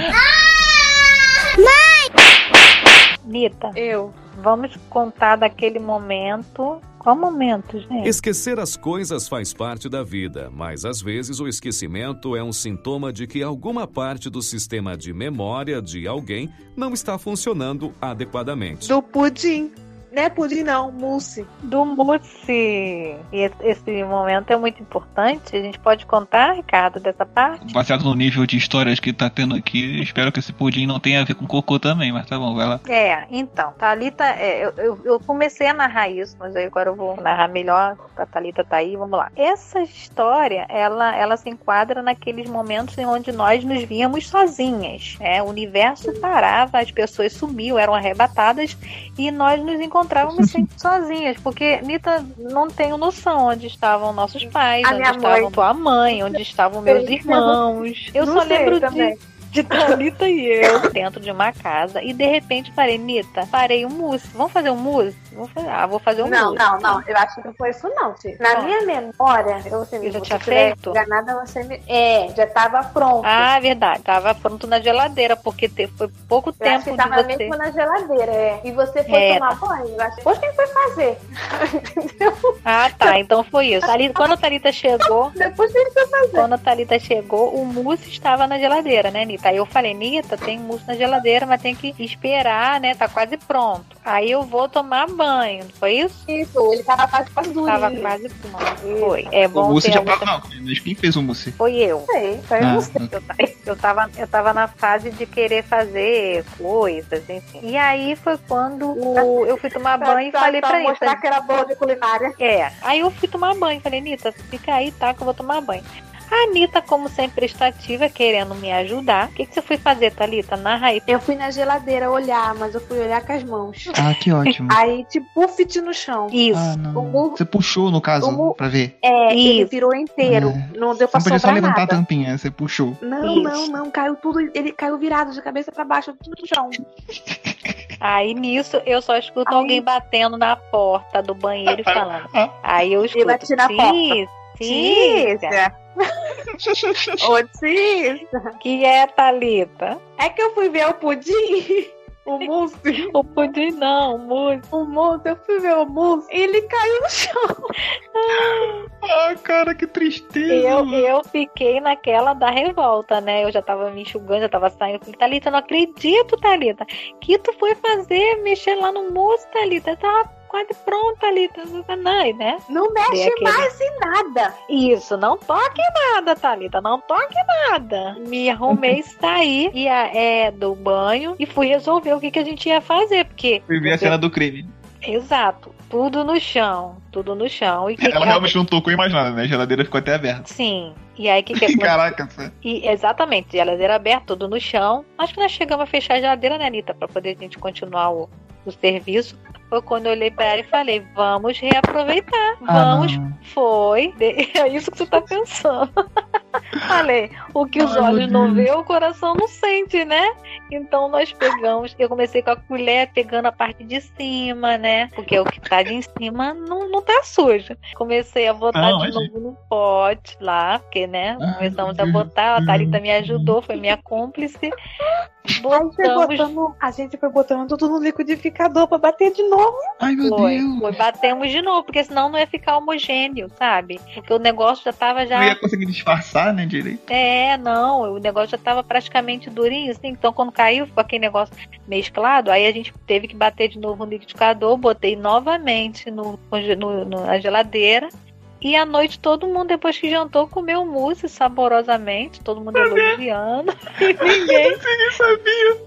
Nita, Eu. Vamos contar daquele momento. Qual momento, gente? Esquecer as coisas faz parte da vida, mas às vezes o esquecimento é um sintoma de que alguma parte do sistema de memória de alguém não está funcionando adequadamente. Do pudim. Não é pudim, não, mousse. Do Mutsi. E esse- momento é muito importante. A gente pode contar, Ricardo, dessa parte? Baseado no nível de histórias que tá tendo aqui, espero que esse pudim não tenha a ver com cocô também, mas tá bom, vai lá. É, então, Thalita, é, eu, eu, eu comecei a narrar isso, mas aí agora eu vou narrar melhor. A Thalita tá aí, vamos lá. Essa história, ela, ela se enquadra naqueles momentos em onde nós nos víamos sozinhas. né? O universo parava, as pessoas sumiam, eram arrebatadas e nós nos encontrávamos sempre sozinhas, porque Nita não tenho noção onde estavam nossos pais, A onde mãe. tua mãe, onde estavam meus irmãos. Eu Não só lembro de de Thalita e eu dentro de uma casa e de repente parei, Nita, parei um mousse. Vamos fazer um mousse? Vou fazer, ah, vou fazer um Não, mousse. não, não. Eu acho que não foi isso, não, Tia. Na Não. minha memória, eu, assim, Eu já tinha feito? enganada, você me. É, já tava pronto. Ah, verdade. Tava pronto na geladeira, porque te- foi pouco eu acho tempo que de tava você. mesmo na geladeira, é. E você foi É, tomar banho. Eu acho que depois quem foi fazer. Ah, tá. Então foi isso. Thalita- quando a Thalita chegou, Depois quem foi fazer. quando a Thalita chegou, o mousse estava na geladeira, né, Nita? Aí eu falei, Nita, tem mousse na geladeira, mas tem que esperar, né? Tá quase pronto. Aí eu vou tomar banho, não foi isso? Isso, ele tava quase quase durinho. Tava quase pronto. Foi. É O bom mousse ter já tava. Não, mas quem fez o mousse? Foi eu. Sei, foi Ah, você. Eu, tava, eu tava na fase de querer fazer coisas, enfim. E aí foi quando o- eu fui tomar banho e falei pra ele. mostrar que era boa de culinária. É, aí eu fui tomar banho. Falei, Nita, fica aí, tá? Que eu vou tomar banho. A Anitta, como sempre prestativa, querendo me ajudar. O que, que você foi fazer, Thalita? Narra aí. Eu fui na geladeira olhar, mas eu fui olhar com as mãos. Ah, que ótimo. Aí, tipo, fit no chão. Isso. Ah, O não. mu- Você puxou, no caso, o mu- pra ver. É, ele Isso. virou inteiro. É. Não deu pra Não podia só levantar a nada. tampinha, você puxou. Não, Isso. não, não. Caiu tudo. Ele caiu virado de cabeça pra baixo, tudo no chão. Aí nisso eu só escuto Aí- alguém batendo na porta do banheiro e falando. Aí eu escuto. bati na porta. Tícia, Ô, Tícia. que é, Thalita? É que eu fui ver o pudim. O mousse. O pudim não, o mousse. O mousse. Eu fui ver o mousse. E ele caiu no chão. Ah, cara, que tristeza. Eu, eu fiquei naquela da revolta, né? Eu já tava me enxugando, já tava saindo. Eu falei, Thalita, eu não acredito, Thalita. Que tu foi fazer, mexer lá no moço, Thalita. Eu tava quase pronto, Thalita. Não, né? Não mexe aquele- mais em nada. Isso, não toque nada, Thalita. Não toque nada. Me arrumei, saí e, a- é, do banho e fui resolver o que, que a gente ia fazer. Porque, Fui ver a cena do crime. exato, tudo no chão. Tudo no chão. E que Ela que- realmente não tocou em mais nada, né? A geladeira ficou até aberta. Sim. E aí, o que, que? Caraca, E, exatamente, geladeira aberta, tudo no chão. Acho que nós chegamos a fechar a geladeira, né, Anitta? Pra poder a gente continuar o, o serviço. Foi quando eu olhei pra ela e falei, vamos reaproveitar. Ah, Vamos. não. Foi. É isso que você tá pensando. falei, o que os Ai, olhos não vê, o coração não sente, né? Então nós pegamos, eu comecei com a colher pegando a parte de cima, né? Porque o que tá de cima não, não tá sujo. Comecei a botar Não, de novo no pote lá, porque, né? Ai, Começamos a botar, a Thalita me ajudou, foi minha cúmplice. A gente, foi Botamos. botando, a gente foi botando tudo no liquidificador pra bater de novo. Ai, meu Foi, Deus. foi, batemos de novo, porque senão não ia ficar homogêneo, sabe? Porque o negócio já tava já. Não ia conseguir disfarçar, né, direito. É, não, o negócio já tava praticamente durinho, assim, então quando caiu, ficou aquele negócio mesclado, aí a gente teve que bater de novo no liquidificador, botei novamente no, no- no- na geladeira E à noite todo mundo, depois que jantou, comeu mousse saborosamente, todo mundo elogiando. E ninguém. Ninguém sabia.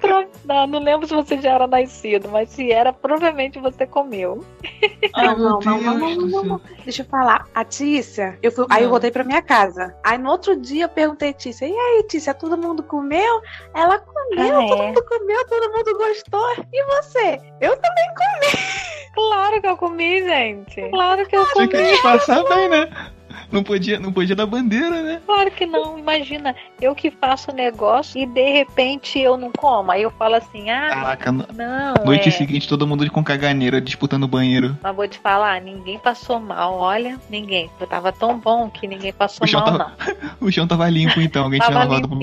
Pro- Não, não lembro se você já era nascido, mas se era, provavelmente você comeu. Ai, Não, não, não, não, não. Deixa eu falar. A Tícia, eu fui, aí eu Não. voltei pra minha casa. Aí no outro dia eu perguntei, Tícia, e aí, Tícia, todo mundo comeu? Ela comeu, Ah, todo é? mundo comeu, todo mundo gostou. E você? Eu também Claro que eu comi, gente. Claro que eu Tinha que disfarçar bem, né? Não podia, não podia dar bandeira, né? Claro que não. Imagina, eu que faço negócio e de repente eu não como. Aí eu falo assim, ah, Caraca, não. noite é. seguinte todo mundo com caganeira disputando o banheiro. Mas vou te falar, ninguém passou mal. Olha, ninguém. Eu tava tão bom que ninguém passou O mal, tava- não. O chão tava limpo então, alguém tinha lavado pra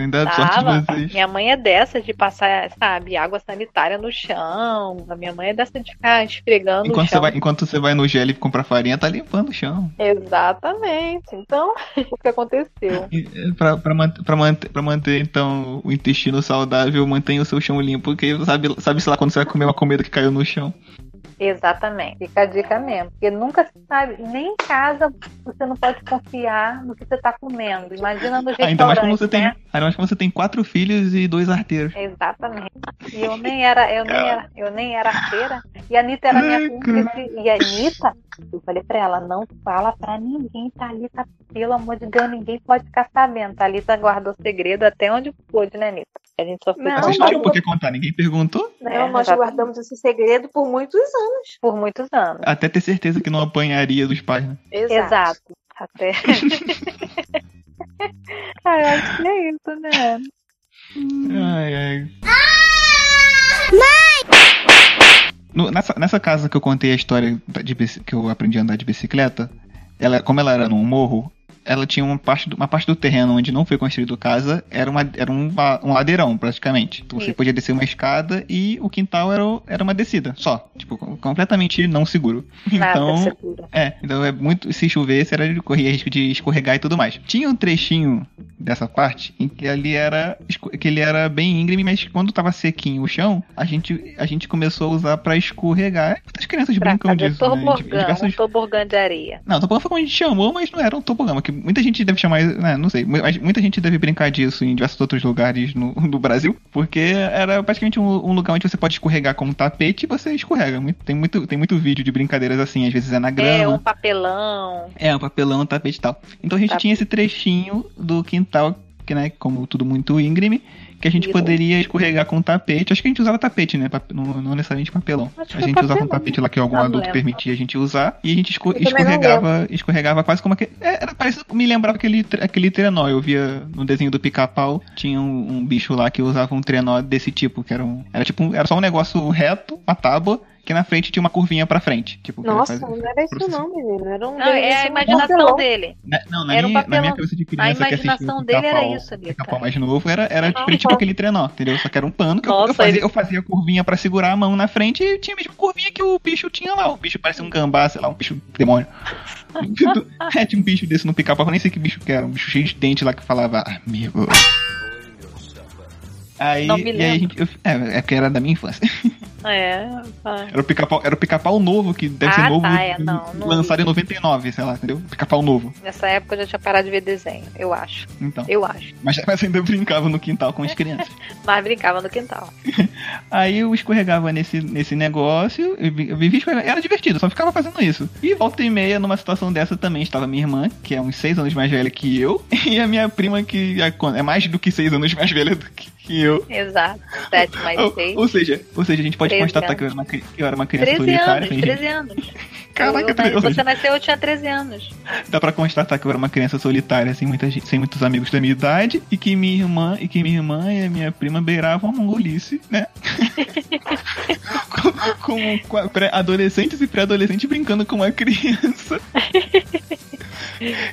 Ainda sorte de vocês. Minha mãe é dessa de passar, sabe, água sanitária no chão. A minha mãe é dessa de ficar esfregando Enquanto o você, chão. vai, enquanto você vai no gel e comprar farinha, tá limpando o chão. Exatamente. Então, o que aconteceu? Pra, manter, pra, manter, manter, então, o intestino saudável, mantenha o seu chão limpo, porque sabe, sabe sei lá quando você vai comer uma comida que caiu no chão. Exatamente. Fica a dica mesmo. Porque nunca se sabe, nem em casa você não pode confiar no que você tá comendo. Imagina no restaurante, Ainda mais quando você tem. né? Ainda mais quando você tem quatro filhos e dois arteiros. Exatamente. E eu nem era, eu nem era, eu nem era arteira. E a Anitta era minha cúmplice. E a Anitta, eu falei pra ela, não fala pra ninguém, Thalita, pelo amor de Deus, ninguém pode ficar sabendo. Thalita guardou segredo até onde pôde, né, Anitta? A gente só foi Não, Vocês contar tinham por que contar, ninguém perguntou. Não, nós exatamente, guardamos esse segredo por muitos anos. Por muitos anos. Até ter certeza que não apanharia dos pais, né? Exato. Até. ah, eu acho que é isso, né? Ai, ai. No- nessa, nessa casa que eu contei a história de, que eu aprendi a andar de bicicleta, ela, como ela era num morro, ela tinha uma parte, do, uma parte do terreno onde não foi construído casa, era, uma, era um, um ladeirão, praticamente. Então você podia descer uma escada e o quintal era, o- era uma descida, só. Tipo, com- completamente não seguro. Nada Então, seguro. é, então é muito. Se chovesse, era de correr risco de escorregar e tudo mais. Tinha um trechinho dessa parte em que ali era. que ele era bem íngreme, mas quando tava sequinho o chão, a gente, a gente começou a usar pra escorregar. As crianças Pra brincam disso, né? De- tobogã, diversos- um de areia. Não, tobogã foi como a gente chamou, mas não era um tobogã. Que muita gente deve chamar, né, não sei, mas muita gente deve brincar disso em diversos outros lugares no, no Brasil, porque era praticamente um, um lugar onde você pode escorregar como tapete e você escorrega. Tem muito, tem muito vídeo de brincadeiras assim, às vezes é na grama. É, um papelão. É, um papelão, um tapete e tal. Então a gente Tapete. tinha esse trechinho do quintal, que, né, como tudo muito íngreme, que a gente Isso. poderia escorregar com tapete. Acho que a gente usava tapete, né? Não, não necessariamente papelão. Acho A gente usava um tapete lá que algum não adulto lembro. permitia a gente usar. E a gente esco- escorregava, escorregava quase como aquele. é, Era parecido, me lembrava aquele, aquele trenó. Eu via no desenho do pica-pau, tinha um, um bicho lá que usava um trenó desse tipo, que era um. Era tipo um- era só um negócio reto, uma tábua, que na frente tinha uma curvinha pra frente. Tipo, que Nossa, não era isso não, menino. Era um Não, é a imaginação papelão. dele. Na- não, na Era um minha, na minha cabeça de A criança que assistia imaginação o dele era isso, Anitta. Pica-Pau mais novo era, era Ah, tipo tá. aquele trenó, entendeu? Só que era um pano que eu- eu, Nossa, fazia, ele- eu fazia a curvinha pra segurar a mão na frente e tinha a mesma curvinha que o bicho tinha lá. O bicho parecia um gambá, sei lá, um bicho demônio. é, tinha um bicho desse no pica-pau, eu nem sei que bicho que era, um bicho cheio de dente lá que falava, amigo. Aí, Não me e aí a eu- é, é porque era da minha infância. É, tá. Era o pica-pau, pica-pau novo, que deve Ah, ser novo, tá, é, não, não lançado vi. em 99, sei lá, entendeu? Pica-pau novo. Nessa época eu já tinha parado de ver desenho, eu acho. Então. Eu acho. Mas, mas ainda brincava no quintal com as crianças. Mas brincava no quintal. Aí eu escorregava nesse, nesse negócio, eu vi- eu vivia escorregando. Era divertido, só ficava fazendo isso. E volta e meia, numa situação dessa também, estava minha irmã, que é uns seis anos mais velha que eu, e a minha prima, que é é mais do que seis anos mais velha do que que eu. Exato. Sete mais Ou, seis. ou seja, ou seja, a gente pode 13 constatar anos. que eu era uma, que eu era uma criança 13 solitária. anos, tem 13 gente- anos. Caraca, Eu- treze- ou você nasceu, eu tinha 13 anos. dá pra constatar que eu era uma criança solitária, sem, muita gente, sem muitos amigos da minha idade, e que minha irmã, e que minha irmã e a minha prima beiravam a mongolice, né? com, com a- pré-adolescentes e pré-adolescentes brincando com uma criança.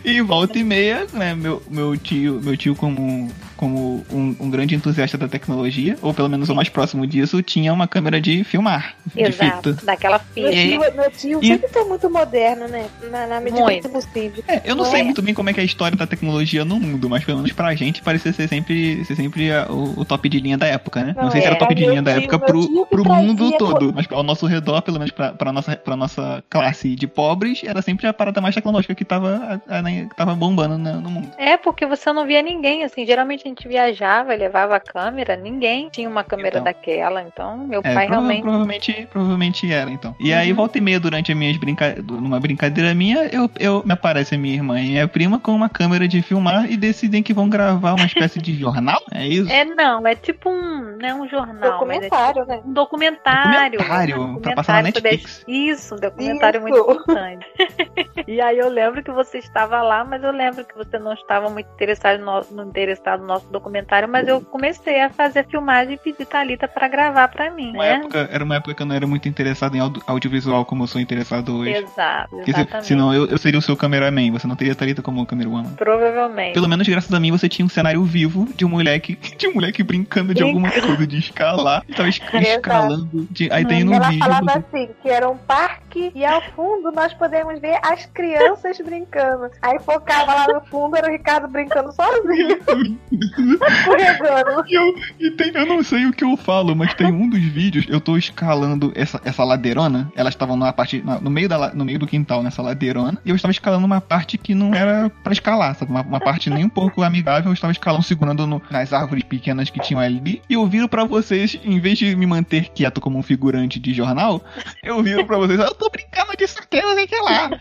E volta e meia, né, meu, meu tio, meu tio como como um, um grande entusiasta da tecnologia, ou pelo menos o mais próximo disso, tinha uma câmera de filmar, de Exato, fita. daquela Meu fita. tio, meu tio E- sempre foi muito moderno, né? Na, na medida Muito. possível. É, eu não Não sei é? muito bem como é que é a história da tecnologia no mundo, mas pelo menos pra gente parecia ser sempre, ser sempre a- o, o top de linha da época, né? Não, Não, sei se era é. top de Meu linha da tio- época meu pro, pro mundo todo, mas ao nosso redor, pelo menos pra, pra, nossa, pra nossa classe de pobres, era sempre a parada mais tecnológica que tava, a- a- né, que tava bombando na- no mundo. É, porque você não via ninguém, assim, geralmente gente viajava e levava a câmera, ninguém tinha uma câmera Então. daquela, então meu É, pai prova- realmente... provavelmente, provavelmente era, então. E aí, Uhum. volta e meia, durante as minhas brinca... numa brincadeira minha, eu, eu me aparece a minha irmã e minha prima com uma câmera de filmar e decidem que vão gravar uma espécie de jornal. É isso? É, não, é tipo um, não é um jornal, mas é Documentário, né? tipo um documentário. Documentário, um pra passar na sobre a- Netflix. Isso, um documentário Isso. muito importante. e aí eu lembro que você estava lá, mas eu lembro que você não estava muito interessado no, no, interessado no nosso documentário, mas eu comecei a fazer filmagem e pedi Thalita para gravar para mim, Uma né? época, era uma época que eu não era muito interessado em audio- audiovisual como eu sou interessado hoje. Exato, Porque se- exatamente. senão eu, eu seria o seu cameraman, você não teria Thalita como camerawoman. Provavelmente. Pelo menos graças a mim você tinha um cenário vivo de um moleque, de um moleque brincando de alguma coisa, de escalar. E tava es- Exato. escalando. de- aí tem no Ela vídeo. falava assim, que era um parque e ao fundo nós podemos ver as crianças brincando. Aí focava lá no fundo, era o Ricardo brincando sozinho, escorregando. E eu, e tem, eu não sei o que eu falo, mas tem um dos vídeos, eu tô escalando essa, essa ladeirona. Elas estavam na parte, na- no, meio da, no meio do quintal, nessa ladeirona. E eu estava escalando uma parte que não era pra escalar, sabe? Uma, uma parte nem um pouco amigável. Eu estava escalando, segurando no- nas árvores pequenas que tinham ali. E eu viro pra vocês, em vez de me manter quieto como um figurante de jornal, eu viro pra vocês, "Ah, eu tô brincando disso aqui, não sei o que lá.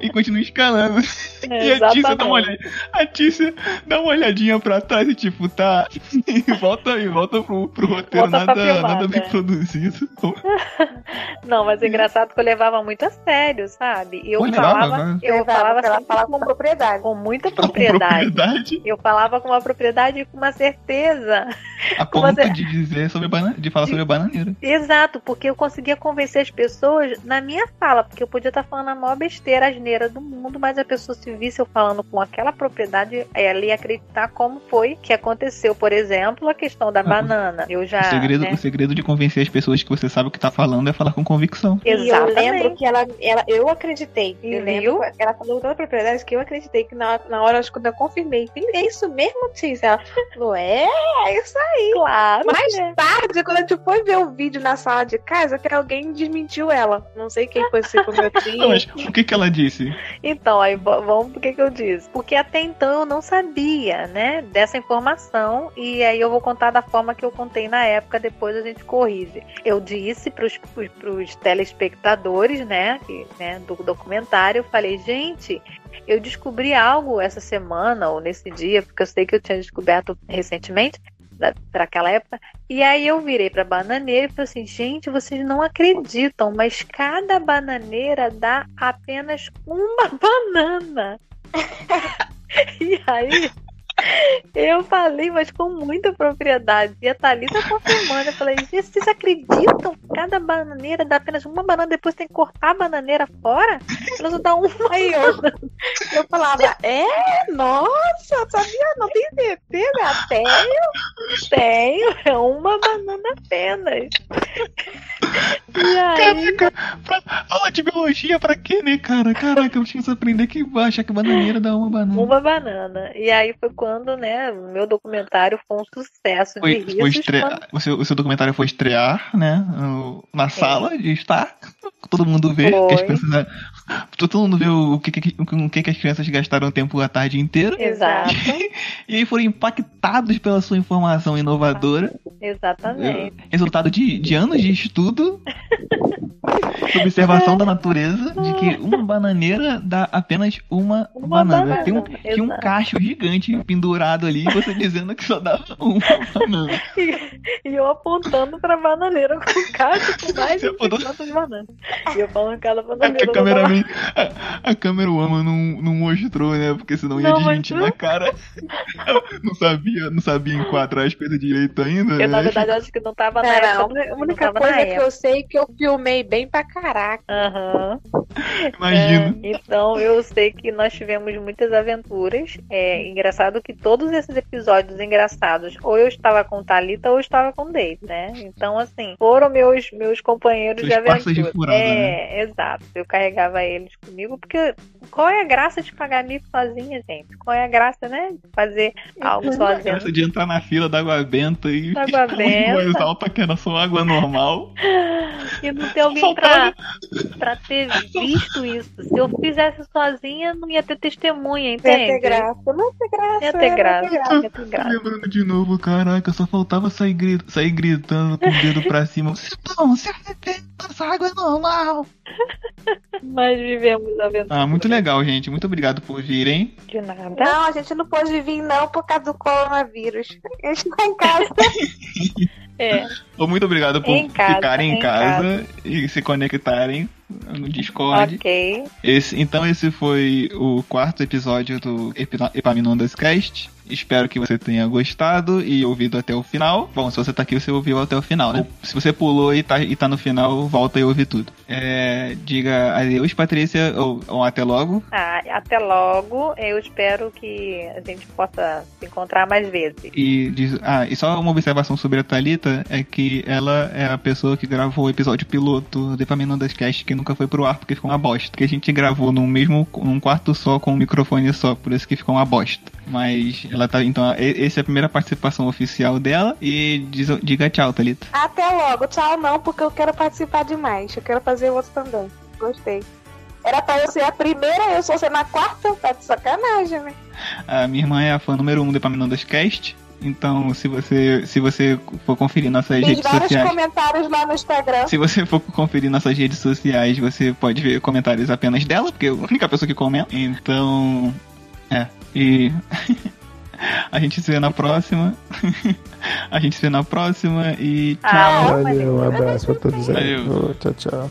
E continuo escalando. E a Tícia dá uma olhada. A Tícia dá uma olhadinha pra trás e tipo, tá. E volta e volta pro, pro roteiro, Volta nada, nada bem produzido. Não, mas é engraçado que eu levava muito a sério, sabe? E eu falava, né? eu Levava, falava ela assim, fala com propriedade. com muita Com propriedade. propriedade, Eu falava com uma propriedade e com uma certeza. a ponto de dizer sobre bana... de falar sobre a bananeira. Exato, porque eu conseguia convencer as pessoas na minha fala, porque eu podia estar falando a maior besteira, asneira do mundo, mas a pessoa se visse eu falando com aquela propriedade, ela ia acreditar como foi que aconteceu. Por exemplo, a questão da Ah, banana. Eu já. o, segredo, né? o segredo de convencer as pessoas que você sabe o que tá falando é falar com convicção. E eu Exatamente. lembro que ela, ela eu acreditei. E eu lembro ela falou com tanta propriedade que eu acreditei que na, na hora quando eu confirmei, é isso mesmo, Tícia? Ela falou, é, é isso aí. Claro. Mais né? tarde, quando a gente foi ver o vídeo na sala de casa, que alguém desmentiu ela. Não sei quem foi, se foi meu tio. Mas o que que ela disse? Então, aí vamos pro que, que eu disse. Porque até então eu não sabia, né, dessa informação. E aí eu vou contar da forma que eu contei na época, depois a gente corrige. Eu disse pros, pros telespectadores, né, que, né, do documentário, eu falei, gente. Eu descobri algo essa semana ou nesse dia, porque eu sei que eu tinha descoberto recentemente, para aquela época. E aí eu virei pra bananeira e falei assim, gente, vocês não acreditam, mas cada bananeira dá apenas uma banana. e aí eu falei, mas com muita propriedade. E a Thalita confirmando. Eu falei, gente, vocês acreditam? Cada bananeira dá apenas uma banana, depois tem que cortar a bananeira fora? Ela só dá uma e outra. Eu falava, é, nossa, sabia? Não tem certeza? Tenho. Tenho, é uma banana apenas. E aí, Caraca, pra, aula de biologia pra quê, né, cara? Caraca, eu tinha que aprender que acha que bananeira dá uma banana. uma banana. E aí foi quando, né, o meu documentário foi um sucesso de Foi, risos. foi estre... quando- o, seu, o seu documentário foi estrear, né? no- Na sala de estar. Todo mundo vê. Que as crianças, todo mundo vê o que, que, com o que, que as crianças gastaram tempo a tarde inteira. Exato, E aí foram impactados pela sua informação inovadora. exatamente. Resultado de, de anos de estudo. Observação da natureza de que uma bananeira dá apenas uma, Uma banana. banana, Tem um, tinha um cacho gigante pendurado ali e você dizendo que só dava uma banana. E eu apontando pra bananeira com caixa com mais de apontou- 50 de banana. E eu falando cada É porque bananeira. a a, a câmera Woman não, não mostrou, né? Porque senão ia Não desmentir mostrou. na cara. não sabia, não sabia enquadrar as coisas direito ainda. Eu, na né? verdade, acho que não tava na Não, época. não, do- a não única tava coisa na que época. eu sei é que eu filmei bem pra caraca. Aham. Imagina. É, então eu sei que nós tivemos muitas aventuras. É engraçado que todos esses episódios engraçados, ou eu estava com Thalita ou eu estava com Dave, né? Então, assim, foram meus, meus companheiros Seus de aventura. de furada, é, exato. Eu carregava eles comigo, porque qual é a graça de pagar mico sozinha, gente? Qual é a graça, né? De fazer algo sozinha. Essa de entrar na fila da água benta e Da água benta. mais alta que era só água normal. E não ter alguém pra, pra ter visto isso. Se eu fizesse sozinha, não ia ter testemunha, Não ia ter entende? graça. Não ia ter graça. Ia ter graça. Ia ter graça. Lembrando de novo, caraca, só faltava sair, gri- sair gritando com o dedo pra cima. Não, se arrependa, essa água é normal. Mas vivemos aventuras. Ah, muito legal, gente. Muito obrigado por virem. De nada. Não, a gente não pôde vir não por causa do coronavírus. A gente tá em casa. É. Muito obrigado por Em casa, ficarem em, em casa, e se conectarem no Discord. Ok. Esse, então esse foi o quarto episódio do Epaminondas Cast. Espero que você tenha gostado e ouvido até o final. Bom, se você tá aqui, você ouviu até o final, né? Se você pulou e tá, e tá no final, volta e ouve tudo. É, diga adeus, Patrícia, ou, ou até logo. Ah, até logo. Eu espero que a gente possa se encontrar mais vezes. E, diz, ah, e só uma observação sobre a Thalita é que ela é a pessoa que gravou o episódio piloto do Epaminondas Cast que nunca foi pro ar porque ficou uma bosta. Que a gente gravou num mesmo num quarto só com um microfone só, por isso que ficou uma bosta. Mas ela tá. Então, essa é a primeira participação oficial dela. E diz, diga tchau, Thalita. Até logo. Tchau não, porque eu quero participar demais. Eu quero fazer outro também. Gostei. Era pra eu ser a primeira, eu sou ser na quarta. Tá de sacanagem, né? A minha irmã é a fã número um do Epaminondas Cast. Então, se você, se você for conferir nossas Tem redes vários sociais. comentários lá no Instagram. Se você for conferir nossas redes sociais, você pode ver comentários apenas dela, porque é a única pessoa que comenta. Então. É. E. a gente se vê na próxima. a gente se vê na próxima e tchau. Ah, Valeu, um abraço pra todos aí. Valeu. Tchau, tchau.